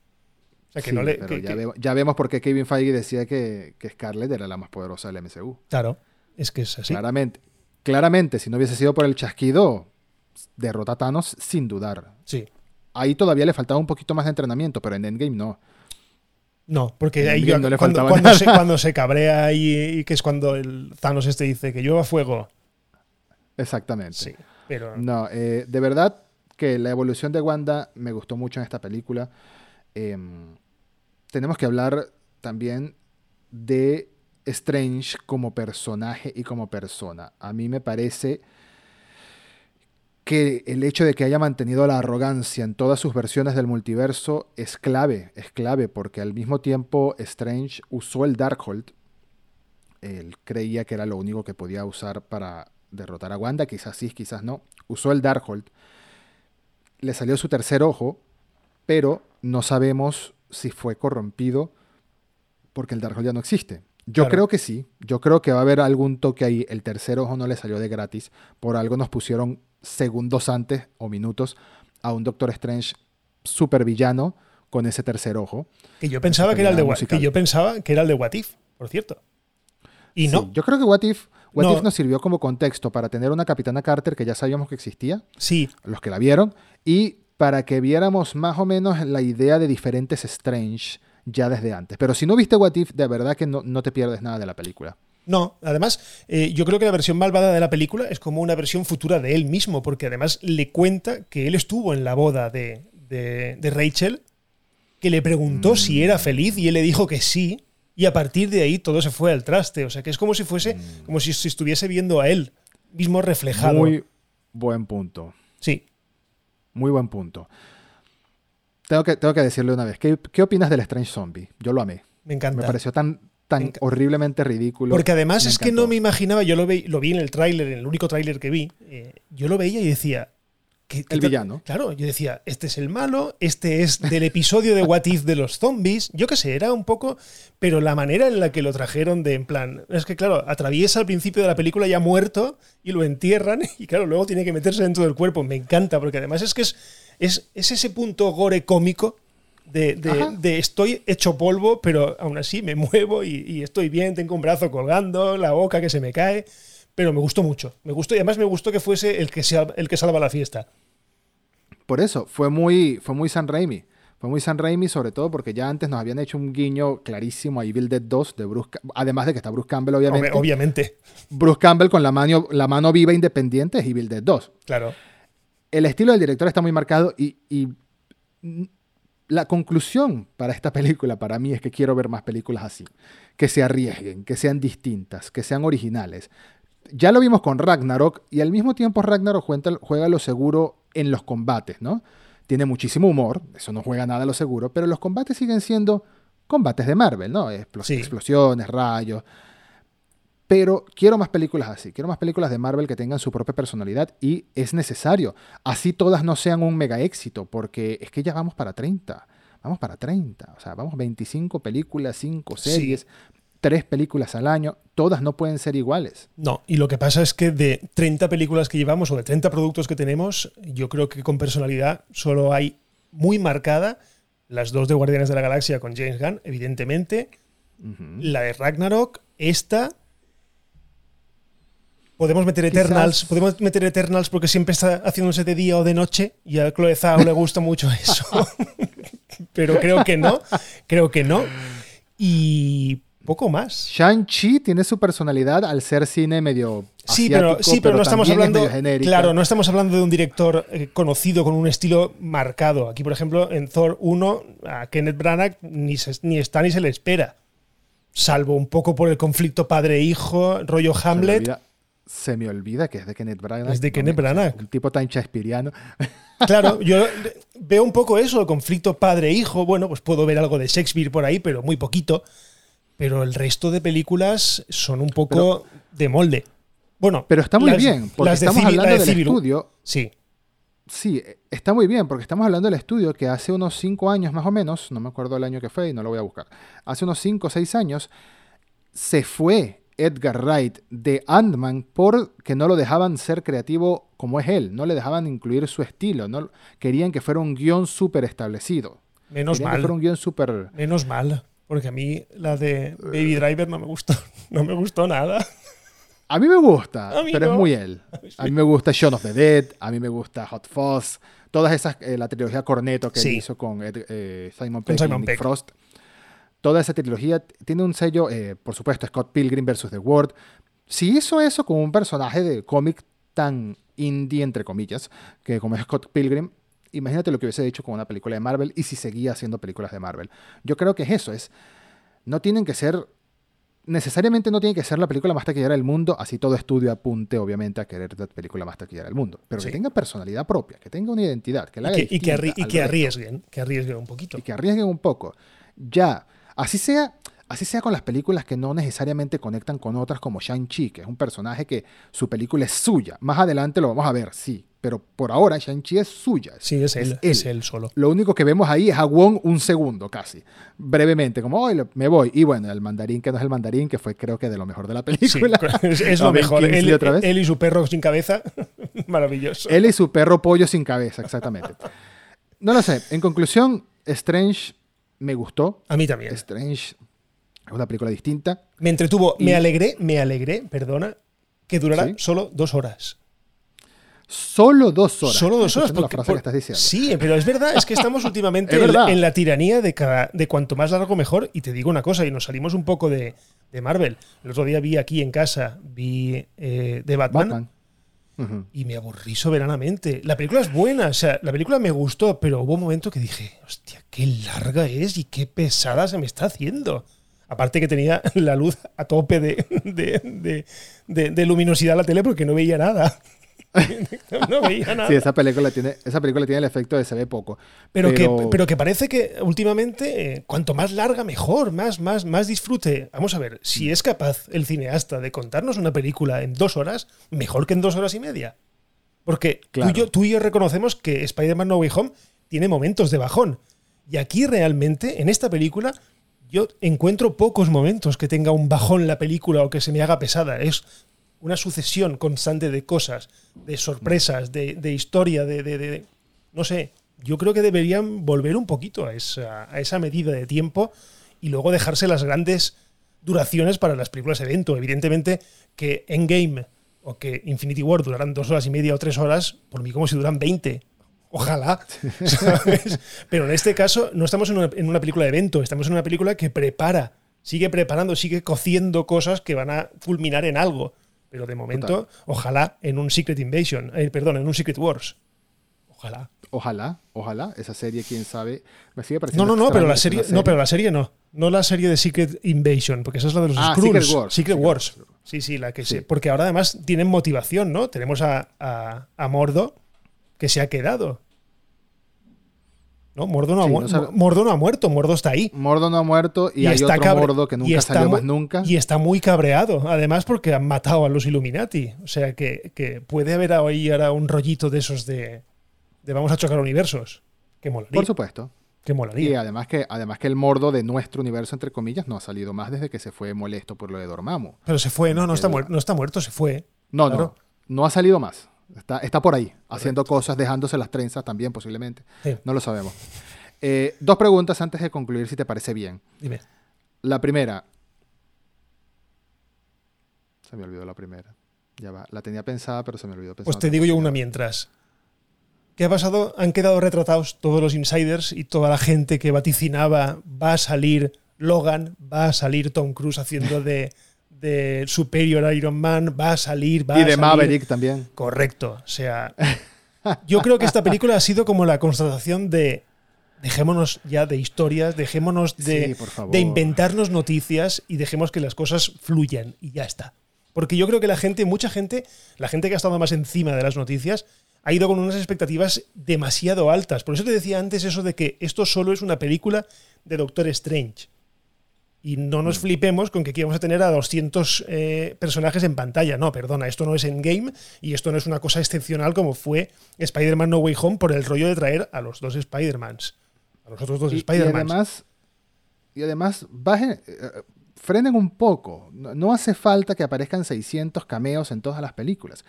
O sea, que Sí, no le. pero que- ya, que- vemos, ya vemos por qué Kevin Feige decía que, que Scarlett era la más poderosa del MCU. Claro, es que es así. Claramente. Claramente, si no hubiese sido por el chasquido, derrota a Thanos sin dudar. Sí. Ahí todavía le faltaba un poquito más de entrenamiento, pero en Endgame no. No, porque ahí yo- no le cuando, cuando se, cuando se cabrea y, y que es cuando el Thanos este dice que llueva fuego. Exactamente. Sí, pero. No, eh, de verdad que la evolución de Wanda me gustó mucho en esta película. Em, tenemos que hablar también de Strange como personaje y como persona. A mí me parece que el hecho de que haya mantenido la arrogancia en todas sus versiones del multiverso es clave, es clave, porque al mismo tiempo Strange usó el Darkhold. Él creía que era lo único que podía usar para derrotar a Wanda, quizás sí, quizás no. Usó el Darkhold. Le salió su tercer ojo, pero no sabemos si fue corrompido porque el Darkhold ya no existe. Yo Claro. creo que sí. Yo creo que va a haber algún toque ahí. El tercer ojo no le salió de gratis. Por algo nos pusieron segundos antes o minutos a un Doctor Strange super villano con ese tercer ojo. Que yo pensaba que era el de musical. que yo pensaba que era el de What If, por cierto. Y no. Yo creo que What If, What No. If nos sirvió como contexto para tener una Capitana Carter que ya sabíamos que existía, Sí, los que la vieron, y para que viéramos más o menos la idea de diferentes Strange ya desde antes. Pero si no viste What If, de verdad que no, no te pierdes nada de la película. no. Además, eh, yo creo que la versión malvada de la película es como una versión futura de él mismo, porque además le cuenta que él estuvo en la boda de, de- de Rachel, que le preguntó si Mm. era feliz y él le dijo que sí, y a partir de ahí todo se fue al traste. O sea, que es como si fuese, Mm. como si se estuviese viendo a él mismo reflejado. Muy buen punto. Sí. Muy buen punto. Tengo que, tengo que decirle una vez, ¿qué, ¿qué opinas del Strange Zombie? Yo lo amé. Me encanta. Me pareció tan, tan horriblemente ridículo. Porque además Me es que no me imaginaba, yo lo, vi, lo vi en el tráiler, en el único tráiler que vi, eh, yo lo veía y decía... villano. Claro, yo decía, este es el malo, este es del episodio de What If de los zombies, yo qué sé, era un poco, pero la manera en la que lo trajeron de en plan, es que claro, atraviesa al principio de la película ya muerto y lo entierran y claro, luego tiene que meterse dentro del cuerpo, me encanta, porque además es que es, es, es ese punto gore cómico de, de- de estoy hecho polvo, pero aún así me muevo y, y estoy bien, tengo un brazo colgando, la boca que se me cae. Pero me gustó mucho. Me gustó y además me gustó que fuese el que, sal- el que salva la fiesta. Por eso, fue muy, fue muy San Raimi. Fue muy San Raimi, sobre todo porque ya antes nos habían hecho un guiño clarísimo a Evil Dead 2 de Bruce Además de que está Bruce Campbell, obviamente. Obvi- obviamente, Bruce Campbell con la mano, la mano viva independiente es Evil Dead 2. claro. El estilo del director está muy marcado y, y la conclusión para esta película, para mí, es que quiero ver más películas así. Que se arriesguen, que sean distintas, que sean originales. Ya lo vimos con Ragnarok y al mismo tiempo Ragnarok juega, juega lo seguro en los combates, ¿no? Tiene muchísimo humor, eso no juega nada a lo seguro, pero los combates siguen siendo combates de Marvel, ¿no? Explos- Sí. Explosiones, rayos. Pero quiero más películas así, quiero más películas de Marvel que tengan su propia personalidad y es necesario. Así todas no sean un mega éxito, porque es que ya vamos para 30. Vamos para 30. O sea, vamos 25 películas, 5 Sí. 3 películas al año. Todas no pueden ser iguales. No, y lo que pasa es que de 30 películas que llevamos o de 30 productos que tenemos, yo creo que con personalidad solo hay muy marcada las dos de Guardianes de la Galaxia con James Gunn, evidentemente, la de Ragnarok, esta. Podemos meter Quizás- Eternals, podemos meter Eternals porque siempre está haciéndose de día o de noche y a Chloe Zhao le gusta mucho eso. Pero creo que no, creo que no. Y poco más. Shang-Chi tiene su personalidad al ser cine medio. Sí, pero, sí, pero, no estamos es hablando. Claro, no estamos hablando de un director eh, conocido con un estilo marcado. Aquí, por ejemplo, en Thor 1, a Kenneth Branagh ni, se- ni está ni se le espera. Salvo un poco por el conflicto padre-hijo, rollo Se me, Hamlet. olvida, se me olvida que es de Kenneth Branagh. Es de Kenneth Branagh. Un tipo tan chaspiriano. Claro, yo veo un poco eso, el conflicto padre-hijo. Bueno, pues puedo ver algo de Shakespeare por ahí, pero muy poquito. Pero el resto de películas son un poco de molde. Bueno, Pero está muy las- bien, porque las estamos hablando de del estudio. Sí, Sí, está muy bien, porque estamos hablando del estudio que hace unos 5 años más o menos, no me acuerdo el año que fue y no lo voy a buscar, hace unos 5 o 6 años se fue Edgar Wright de Ant-Man porque no lo dejaban ser creativo como es él, no le dejaban incluir su estilo, no querían que fuera un guion súper establecido. menos querían que fuera mal. un guion súper... Menos mal. Porque a mí la de Baby Driver no me gustó. No me gustó nada. A mí me gusta, mí pero no. es muy él. A mí me gusta Shaun of the Dead, a mí me gusta Hot Fuzz, todas esas, eh, la trilogía Cornetto que él hizo con Ed- eh, Simon Pegg y Nick. Frost. Toda esa trilogía tiene un sello, eh, por supuesto, Scott Pilgrim versus The World. Si hizo eso con un personaje de cómic tan indie, entre comillas, que como es Scott Pilgrim, imagínate lo que hubiese hecho con una película de Marvel y si seguía haciendo películas de Marvel. Yo creo que es eso, es... No tienen que ser necesariamente no tiene que ser la película más taquillera del mundo, así todo estudio apunte obviamente a querer la película más taquillera del mundo, pero Sí. que tenga personalidad propia, que tenga una identidad, que la haga Y que, y que distinta arri- y al que resto, arriesguen. Que arriesguen un poquito. y que arriesguen un poco. Ya, así sea, así sea con las películas que no necesariamente conectan con otras como Shang-Chi, que es un personaje que su película es suya. Más adelante lo vamos a ver, sí, pero por ahora Shang-Chi es suya. Sí, es él. Es él solo. Lo único que vemos ahí es a Wong un segundo casi, brevemente, como, hoy me voy. Y bueno, el mandarín que no es el mandarín, que fue creo que de lo mejor de la Sí, película. es, es lo mejor. Él, otra vez. él y su perro sin cabeza. Maravilloso. Él y su perro pollo sin cabeza, exactamente. No lo sé. En conclusión, Strange me gustó. A mí también. Strange es una película distinta. Me entretuvo. Y- Me alegré, me alegré, perdona, que durara Sí. solo dos horas. Solo dos horas. Solo dos horas. Escuchando la porque- frase por- que estás diciendo. Sí, pero es verdad, es que estamos últimamente Es en, la tiranía de, cada, de cuanto más largo mejor. Y te digo una cosa, y nos salimos un poco de, de Marvel. El otro día vi aquí en casa, vi eh, de Batman, y me aburrí soberanamente. La película es buena, o sea, la película me gustó, pero hubo un momento que dije, hostia, qué larga es y qué pesada se me está haciendo. Aparte que tenía la luz a tope de, de, de- de- de luminosidad la tele porque no veía nada. no veía nada. Sí, esa película tiene, esa película tiene el efecto de se ve poco. Pero, Que, pero que parece que últimamente, eh, cuanto más larga, mejor, más, más, más disfrute. Vamos a ver, si es capaz el cineasta de contarnos una película en dos horas, mejor que en dos horas y media. Porque Claro. tú, y yo, tú y yo reconocemos que Spider-Man No Way Home tiene momentos de bajón. Y aquí realmente, en esta película, yo encuentro pocos momentos que tenga un bajón la película o que se me haga pesada. Es una sucesión constante de cosas, de sorpresas, de, de historia, de, de- de- No sé, yo creo que deberían volver un poquito a esa, a esa medida de tiempo y luego dejarse las grandes duraciones para las películas evento. Evidentemente que Endgame o que Infinity War duraran dos horas y media o tres horas, por mí como si duran 20. Ojalá. Pero en este caso no estamos en una, en una película de evento, estamos en una película que prepara, sigue preparando, sigue cociendo cosas que van a fulminar en algo. Pero de momento, ojalá en un Secret Invasion, eh, perdón, en un Secret Wars. Ojalá. Ojalá, ojalá, esa serie, quién sabe, me sigue No, pareciendo no, no, pero la serie, no, pero la serie no. No la serie de Secret Invasion, porque esa es la de los Ah, Skrulls. Secret Wars. Secret Secret Wars. Wars. Sí, sí, la que Sí. se. Porque ahora además tienen motivación, ¿no? Tenemos a, a, a Mordo que se ha quedado. ¿No? Mordo no, ha Sí, mu- no sabe- Mordo no ha muerto, Mordo está ahí. Mordo no ha muerto y, hay está otro cabre- Mordo que y nunca está salió más nunca. Y está muy cabreado, además porque han matado a los Illuminati. O sea que, que puede haber ahí ahora un rollito de esos de, de vamos a chocar universos. Que molaría. Por supuesto. que Y molaría. además que, además que el Mordo de nuestro universo, entre comillas, no ha salido más desde que se fue molesto por lo de Dormammu. Pero se fue, no, no está, muerto, no está muerto, se fue. No, Claro. no, no ha salido más. Está, está por ahí, haciendo cosas, dejándose las trenzas también posiblemente. Sí. No lo sabemos. Eh, dos preguntas antes de concluir, si te parece bien. Dime. La primera. Se me olvidó la primera. Ya va. La tenía pensada, pero se me olvidó pensar. Pues te digo yo una mientras. ¿Qué ha pasado? Han quedado retratados todos los insiders y toda la gente que vaticinaba va a salir Logan, va a salir Tom Cruise haciendo de, de Superior Iron Man, va a salir, va Y a de salir. Maverick también. Correcto. O sea, yo creo que esta película ha sido como la constatación de dejémonos ya de historias, dejémonos de, Sí, de inventarnos noticias y dejemos que las cosas fluyan y ya está. Porque yo creo que la gente, mucha gente, la gente que ha estado más encima de las noticias, ha ido con unas expectativas demasiado altas. Por eso te decía antes eso de que esto solo es una película de Doctor Strange. Y no nos flipemos con que aquí vamos a tener a 200 eh, personajes en pantalla. No, perdona, esto no es Endgame y esto no es una cosa excepcional como fue Spider-Man No Way Home por el rollo de traer a los dos Spider-Mans. A los otros dos Y, y Spider-Mans. además, y además bajen, eh, eh, frenen un poco. No, no hace falta que aparezcan 600 cameos en todas las películas.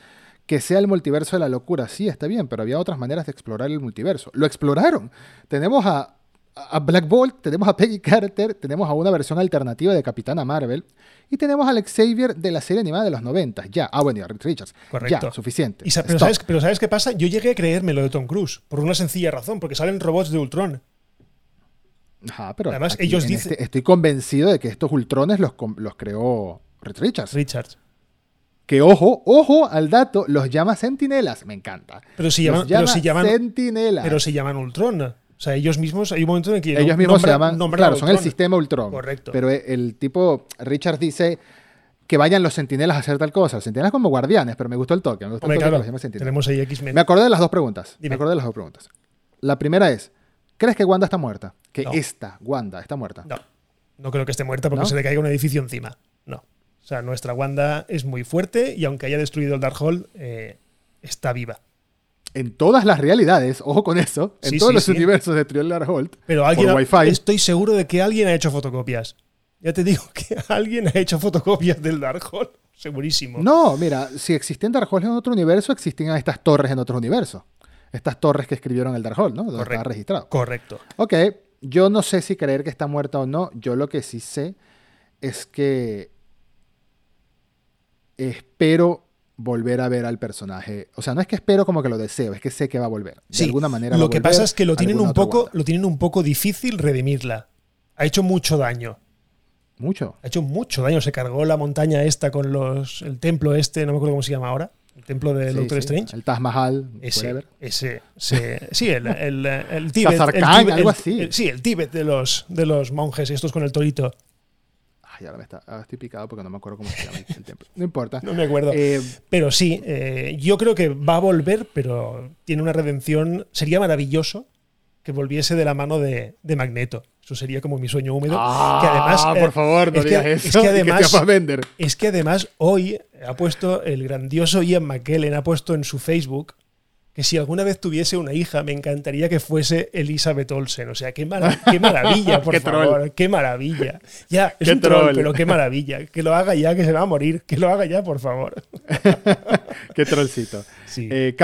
Que sea el multiverso de la locura, sí, está bien, pero había otras maneras de explorar el multiverso. Lo exploraron. Tenemos a, a Black Bolt, tenemos a Peggy Carter, tenemos a una versión alternativa de Capitana Marvel y tenemos a Alex Xavier de la serie animada de los 90. Ya, ah, bueno, y a Richards. Correcto. Ya, suficiente. Y sa- pero. ¿sabes, pero ¿sabes qué pasa? Yo llegué a creerme lo de Tom Cruise por una sencilla razón, porque salen robots de Ultron. Ajá, pero Además, aquí ellos en dicen- este- estoy convencido de que estos Ultrones los, los creó Reed Richards. Richards. Que ojo, ojo al dato, los llama sentinelas. Me encanta. Pero si Los llaman, pero si llaman, sentinelas. pero se llaman Ultron. O sea, ellos mismos, hay un momento en el que Ellos mismos se llaman, nombran claro, son el sistema Ultron. Correcto. Pero el, tipo, Richards dice que vayan los sentinelas a hacer tal cosa. Los sentinelas como guardianes, pero me gustó el toque. Me gustó Hombre, el toque claro, que tenemos ahí X-Men. Me acordé de las dos preguntas. Dime. Me acordé de las dos preguntas. La primera es, ¿crees que Wanda está muerta? Que No. esta Wanda está muerta. No, no creo que esté muerta porque ¿No? se le caiga un edificio encima. No. O sea, nuestra Wanda es muy fuerte y aunque haya destruido el Darkhold, eh, está viva. En todas las realidades, ojo con eso, en Sí, todos sí, los sí. universos de Triol Holt, Pero alguien por ha- estoy seguro de que alguien ha hecho fotocopias. Ya te digo que alguien ha hecho fotocopias del Darkhold. Segurísimo. No, mira, si existían Darkhold en otro universo, existían estas torres en otros universos. Estas torres que escribieron el Darkhold, ¿no? Donde Correcto. estaba registrado. Correcto. Ok, yo no sé si creer que está muerta o no. Yo lo que sí sé es que espero volver a ver al personaje. O sea, no es que espero como que lo deseo, es que sé que va a volver. De Sí, alguna manera. va Lo a que volver pasa es que lo tienen, un poco, lo tienen un poco difícil redimirla. Ha hecho mucho daño. Mucho. Ha hecho mucho daño. Se cargó la montaña esta con los. El templo este, no me acuerdo cómo se llama ahora. El templo del Sí, Doctor sí. Strange. El Taj Mahal, Ese, ese, ese- sí, el, el, el Tíbet. el Khazar Khan, Tíbet- algo así. sí, el Tíbet de los, de los monjes, estos con el torito. Ay, ahora me está, ahora estoy picado porque no me acuerdo cómo se llama el templo. No importa. No me acuerdo. Eh, Pero sí, eh, yo creo que va a volver, pero tiene una redención. Sería maravilloso que volviese de la mano de, de Magneto. Eso sería como mi sueño húmedo. ah, que además, eh, por favor, no es que- digas es eso. que y te además- vender. Es que además hoy ha puesto el grandioso Ian McKellen, ha puesto en su Facebook que si alguna vez tuviese una hija, me encantaría que fuese Elizabeth Olsen. O sea, qué, mara- qué maravilla, por Qué favor, troll. qué maravilla. Ya, es Qué un troll, troll. pero qué maravilla. Que lo haga ya, que se va a morir. Que lo haga ya, por favor. Qué trollcito. Sí. Eh,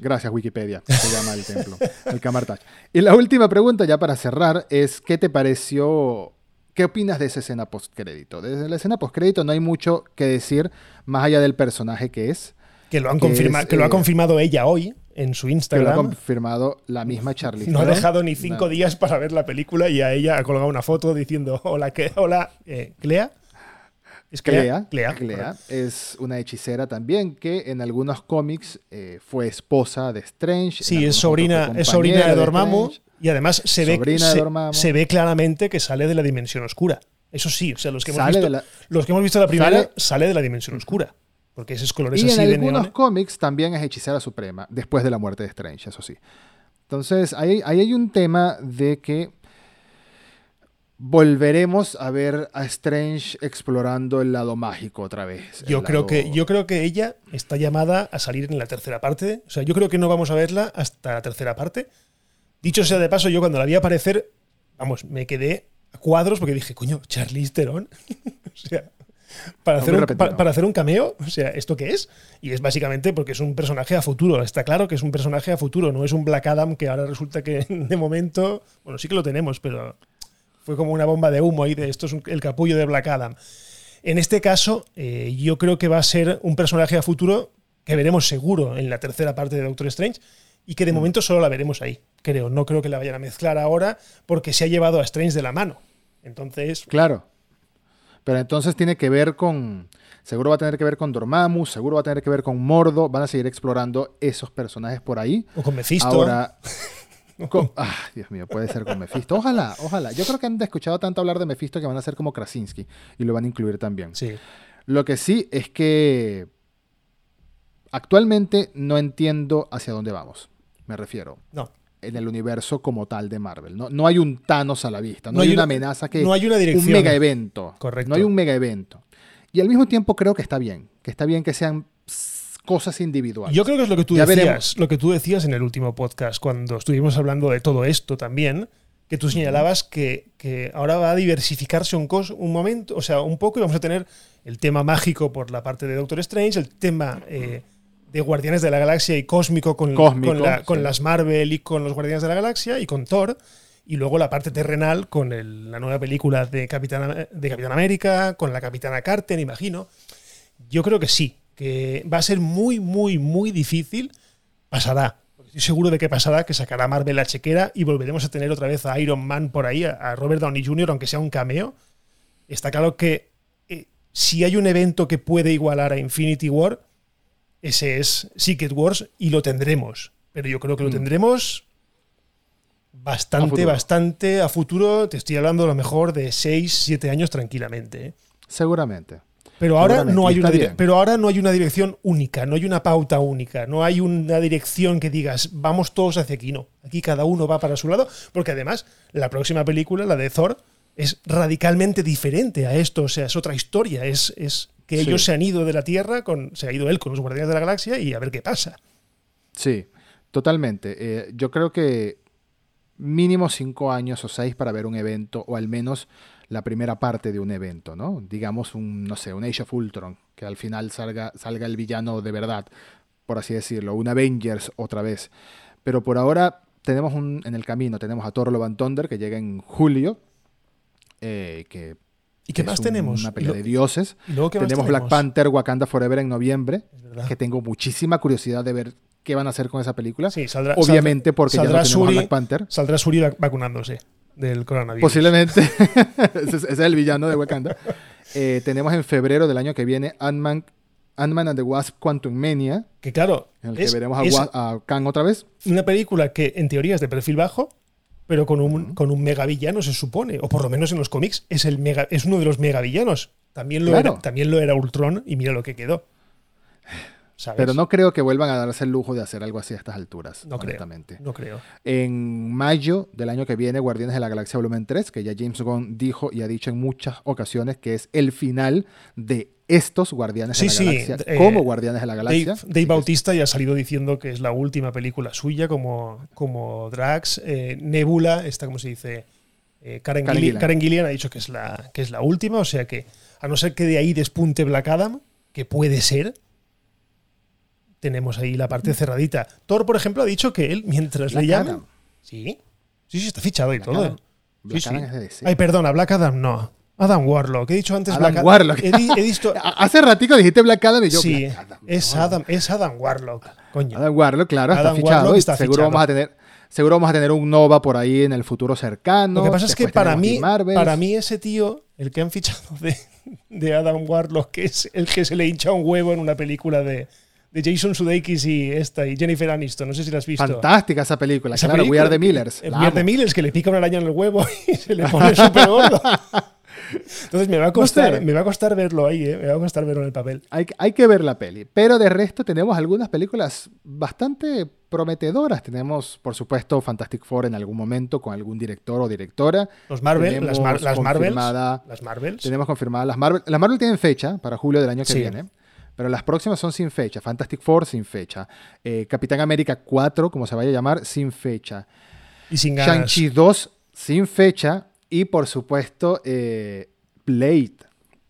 gracias Wikipedia, se llama el templo, el Kamartash. Y la última pregunta ya para cerrar es, ¿qué te pareció, qué opinas de esa escena postcrédito? Desde la escena postcrédito no hay mucho que decir más allá del personaje que es, que lo, han que es, que lo ha eh, confirmado ella hoy en su que lo ha Instagram. confirmado la misma Charlize No ha dejado ni cinco No. días para ver la película y a ella ha colgado una foto diciendo hola, ¿qué? hola, eh, Clea. ¿Es Clea, Clea. Clea, es una hechicera también que en algunos cómics eh, fue esposa de Strange. Sí, es sobrina, es sobrina de Dormammu y además se ve, se, ve claramente que sale de la dimensión oscura. Eso sí, o sea, los que hemos, Sale visto, la- los que hemos visto la primera Sale- sale, de la dimensión oscura. Porque esos colores Y en así de algunos neón. cómics también es hechicera suprema, después de la muerte de Strange, eso sí. Entonces, ahí, ahí hay un tema de que volveremos a ver a Strange explorando el lado mágico otra vez. Yo creo, lado- que, yo creo que ella está llamada a salir en la tercera parte. O sea, yo creo que no vamos a verla hasta la tercera parte. Dicho sea de paso, yo cuando la vi aparecer, vamos, me quedé a cuadros porque dije, coño, Charlize Theron. o sea, para hacer, un, para hacer un cameo, o sea, ¿esto qué es? Y es básicamente porque es un personaje a futuro. Está claro que es un personaje a futuro, no es un Black Adam que ahora resulta que de momento, bueno, sí que lo tenemos, pero fue como una bomba de humo ahí de esto es un- el capullo de Black Adam. En este caso, eh, yo creo que va a ser un personaje a futuro que veremos seguro en la tercera parte de Doctor Strange y que de momento solo la veremos ahí, creo. No creo que la vayan a mezclar ahora porque se ha llevado a Strange de la mano. Entonces, Claro. Pero entonces tiene que ver con. Seguro va a tener que ver con Dormammu, seguro va a tener que ver con Mordo. Van a seguir explorando esos personajes por ahí. o con Mephisto. Ahora. con- ah, Dios mío, puede ser con Mephisto. Ojalá, ojalá. Yo creo que han escuchado tanto hablar de Mephisto que van a ser como Krasinski y lo van a incluir también. Sí. Lo que sí es que actualmente no entiendo hacia dónde vamos. Me refiero. No. En el universo como tal de Marvel. No, no hay un Thanos a la vista. No, No hay, hay una amenaza que. no hay una un dirección. mega evento. Correcto. No hay un mega evento. Y al mismo tiempo creo que está bien. Que está bien que sean cosas individuales. Yo creo que es lo que tú Ya decías, veremos. lo que tú decías en el último podcast cuando estuvimos hablando de todo esto también, que tú señalabas que, que ahora va a diversificarse un, cos- un momento, o sea, un poco y vamos a tener el tema mágico por la parte de Doctor Strange, el tema eh, de Guardianes de la Galaxia y cósmico con, Cósmico, con, la- con sí. las Marvel y con los Guardianes de la Galaxia y con Thor. Y luego la parte terrenal con el- la nueva película de Capitán, de Capitán América, con la Capitana Carter, imagino. Yo creo que sí, que va a ser muy, muy, muy difícil. Pasará. Estoy seguro de que pasará, que sacará Marvel la chequera y volveremos a tener otra vez a Iron Man por ahí, a, a Robert Downey Jr., aunque sea un cameo. Está claro que eh, si hay un evento que puede igualar a Infinity War, ese es Secret Wars y lo tendremos. Pero yo creo que lo Mm. tendremos bastante, bastante a futuro. Te estoy hablando a lo mejor de 6, 7 años tranquilamente. ¿eh? Seguramente. Pero ahora, Seguramente, no hay una pero ahora no hay una dirección única, no hay una pauta única, no hay una dirección que digas, vamos todos hacia aquí, no. Aquí cada uno va para su lado, porque además la próxima película, la de Thor, es radicalmente diferente a esto, o sea, es otra historia, es, es que Sí. ellos se han ido de la Tierra, con, se ha ido él con los Guardianes de la Galaxia y a ver qué pasa. Sí, totalmente. Eh, yo creo que mínimo cinco años o seis para ver un evento, o al menos la primera parte de un evento, ¿no? Digamos un, no sé, un Age of Ultron, que al final salga, salga el villano de verdad, por así decirlo, un Avengers otra vez. Pero por ahora tenemos un, en el camino, tenemos a Thor Love and Thunder, que llega en julio, eh, que ¿Y qué más tenemos? Una pelea lo- de dioses. y luego, ¿qué más Tenemos Black? Panther, Wakanda Forever en noviembre, que tengo muchísima curiosidad de ver qué van a hacer con esa película. Sí, saldrá, Obviamente porque ya no saldrá tenemos a Shuri- Black Panther. saldrá Suri vac- vacunándose del coronavirus. Posiblemente. ese, es, el villano de Wakanda. Eh, tenemos en febrero del año que viene Ant-Man Ant-Man and the Wasp Quantum Mania, Que claro, en el que es- veremos a, es a Kang otra vez. una película que en teoría es de perfil bajo, pero con un, con un megavillano se supone, o por lo menos en los cómics es, el mega, es uno de los megavillanos. También lo, Claro. era, también lo era Ultron y mira lo que quedó. ¿Sabes? Pero no creo que vuelvan a darse el lujo de hacer algo así a estas alturas, No creo. honestamente. No creo. En mayo del año que viene, Guardianes de la Galaxia Volumen 3, que ya James Gunn dijo y ha dicho en muchas ocasiones que es el final de estos Guardianes Sí, de la sí, Galaxia, eh, como Guardianes de la Galaxia. Dave, Dave Bautista ya ha salido diciendo que es la última película suya como, como Drax. Eh, Nebula, esta, ¿cómo se dice? Eh, Karen, Karen Gillian ha dicho que es, la, que es la última, o sea que, a no ser que de ahí despunte Black Adam, que puede ser, tenemos ahí la parte cerradita. Thor, por ejemplo, ha dicho que él, mientras Black le llaman. Sí, sí, sí, está fichado y Black todo. Adam. Black sí. Adam es de DC. Ay, perdona, Black Adam no. Adam Warlock. He dicho antes Adam Black Warlock. He, he. A- Hace ratico dijiste Black Adam y yo. sí, Black Adam, es. Adam, es Adam Warlock. Coño. Adam Warlock, claro, está Adam fichado. Warlock está seguro fichado. vamos a tener. Seguro vamos a tener un Nova por ahí en el futuro cercano. Lo que pasa es que para mí, para mí ese tío, el que han fichado de, de Adam Warlock, que es el que se le hincha un huevo en una película de, de Jason Sudeikis y esta y Jennifer Aniston, no sé si la has visto. Fantástica esa película. Esa claro, película, We Are the Millers. We Are the. Millers, que le pica una araña en el huevo y se le pone súper gordo. Entonces me va a costar, sé. me va a costar verlo ahí, ¿eh? me va a costar verlo en el papel. Hay, hay que ver la peli. Pero de resto tenemos algunas películas bastante prometedoras. Tenemos, por supuesto, Fantastic Four en algún momento con algún director o directora. Los Marvel, las, Mar- las Marvels, las Marvels. Tenemos confirmadas las Marvel. Las Marvel tienen fecha para julio del año que Sí. viene. Pero las próximas son sin fecha. Fantastic Four sin fecha. Eh, Capitán América 4, como se vaya a llamar, sin fecha. y sin ganas. Shang-Chi 2 sin fecha. Y por supuesto, eh, Blade.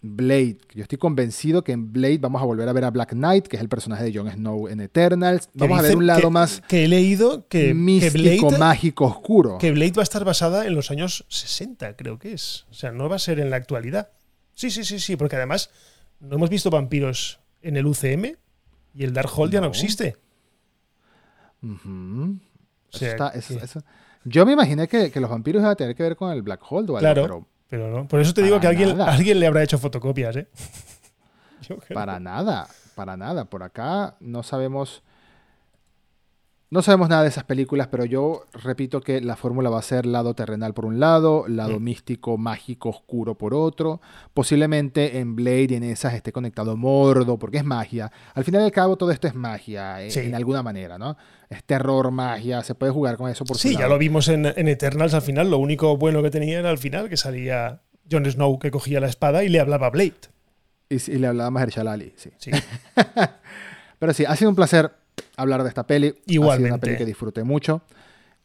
Blade. Yo estoy convencido que en Blade vamos a volver a ver a Black Knight, que es el personaje de Jon Snow en Eternals. Que Vamos a ver un lado que- más que he leído que, que místico, Blade, mágico, oscuro. que Blade va a estar basada en los años 60, creo que es. O sea, no va a ser en la actualidad. Sí, sí, sí, sí, porque además no hemos visto vampiros en el UCM y el Darkhold ya no No. existe. O sea, Eso está- eso- que- eso- Yo me imaginé que, que los vampiros iban a tener que ver con el Black Hole o algo, Claro. pero Pero no. Por eso te digo que alguien, nada. alguien le habrá hecho fotocopias, ¿eh? Yo creo. Para nada, para nada. Por acá no sabemos. No sabemos nada de esas películas, pero yo repito que la fórmula va a ser lado terrenal por un lado, lado Mm. místico, mágico, oscuro por otro. Posiblemente en Blade y en esas esté conectado Mordo, porque es magia. Al final y al cabo, todo esto es magia, eh, Sí. en alguna manera, ¿no? Es terror, magia, se puede jugar con eso por Sí, ya lo vimos en, en Eternals al final. Lo único bueno que tenía era al final que salía Jon Snow que cogía la espada y le hablaba a Blade. Y, y le hablaba Mahershala Ali, sí. Sí. Pero sí, ha sido un placer hablar de esta peli. Ha sido una Igualmente. peli que disfruté mucho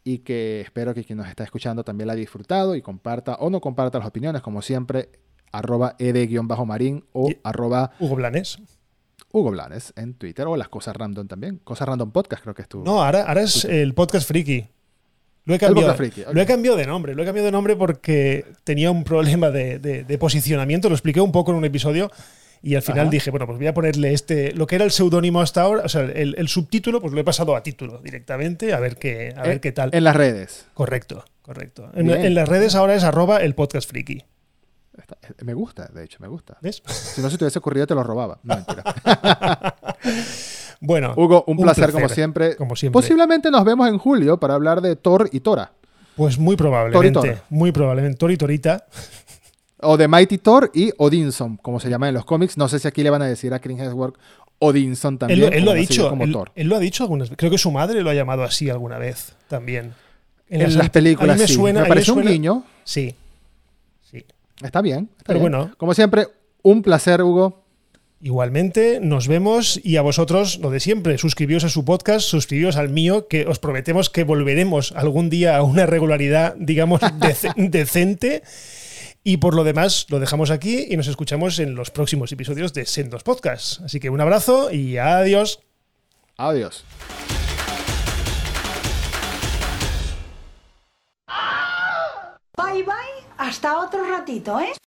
y que espero que quien nos está escuchando también la haya disfrutado y comparta o no comparta las opiniones, como siempre, arroba ed-marín o Y- arroba Hugo Blanes. Hugo Blanes en Twitter o las cosas random también. Cosas random podcast creo que es tu... No, ahora, ahora es el podcast friki. Lo he cambiado. friki. Lo he cambiado de nombre. Lo he cambiado de nombre porque tenía un problema de, de- de posicionamiento. Lo expliqué un poco en un episodio. Y al final Ajá. dije, bueno, pues voy a ponerle este, lo que era el seudónimo hasta ahora, o sea, el, el subtítulo, pues lo he pasado a título directamente, a ver qué, a ver Eh, qué tal. En las redes. correcto, correcto. En, las redes ahora es arroba el podcast friki. Está- eh, me gusta, de hecho, me gusta. ¿Ves? Si no se te hubiese ocurrido, te lo robaba. No, mentira. Bueno, Hugo, un, Un placer, como siempre. como siempre. Posiblemente nos vemos en julio para hablar de Thor y Tora. pues muy probablemente. Tori Tora. Muy probablemente. Tori Torita. O de Mighty Thor y Odinson, como se llama en los cómics. No sé si aquí le van a decir a Chris Hemsworth Odinson también. él lo ha dicho. Como Él, Thor. él lo ha dicho algunas veces. Creo que su madre lo ha llamado así alguna vez también. En las, películas, a mí me sí. suena, me parece un suena- guiño. Sí. Sí. Está bien. está Pero bien. bueno. Como siempre, un placer, Hugo. Igualmente, nos vemos y a vosotros lo de siempre. Suscribíos a su podcast, suscribíos al mío, que os prometemos que volveremos algún día a una regularidad, digamos, dece- decente. Y por lo demás, lo dejamos aquí y nos escuchamos en los próximos episodios de Sendos Podcast. Así que un abrazo y adiós. Adiós. Bye bye, hasta otro ratito, ¿eh?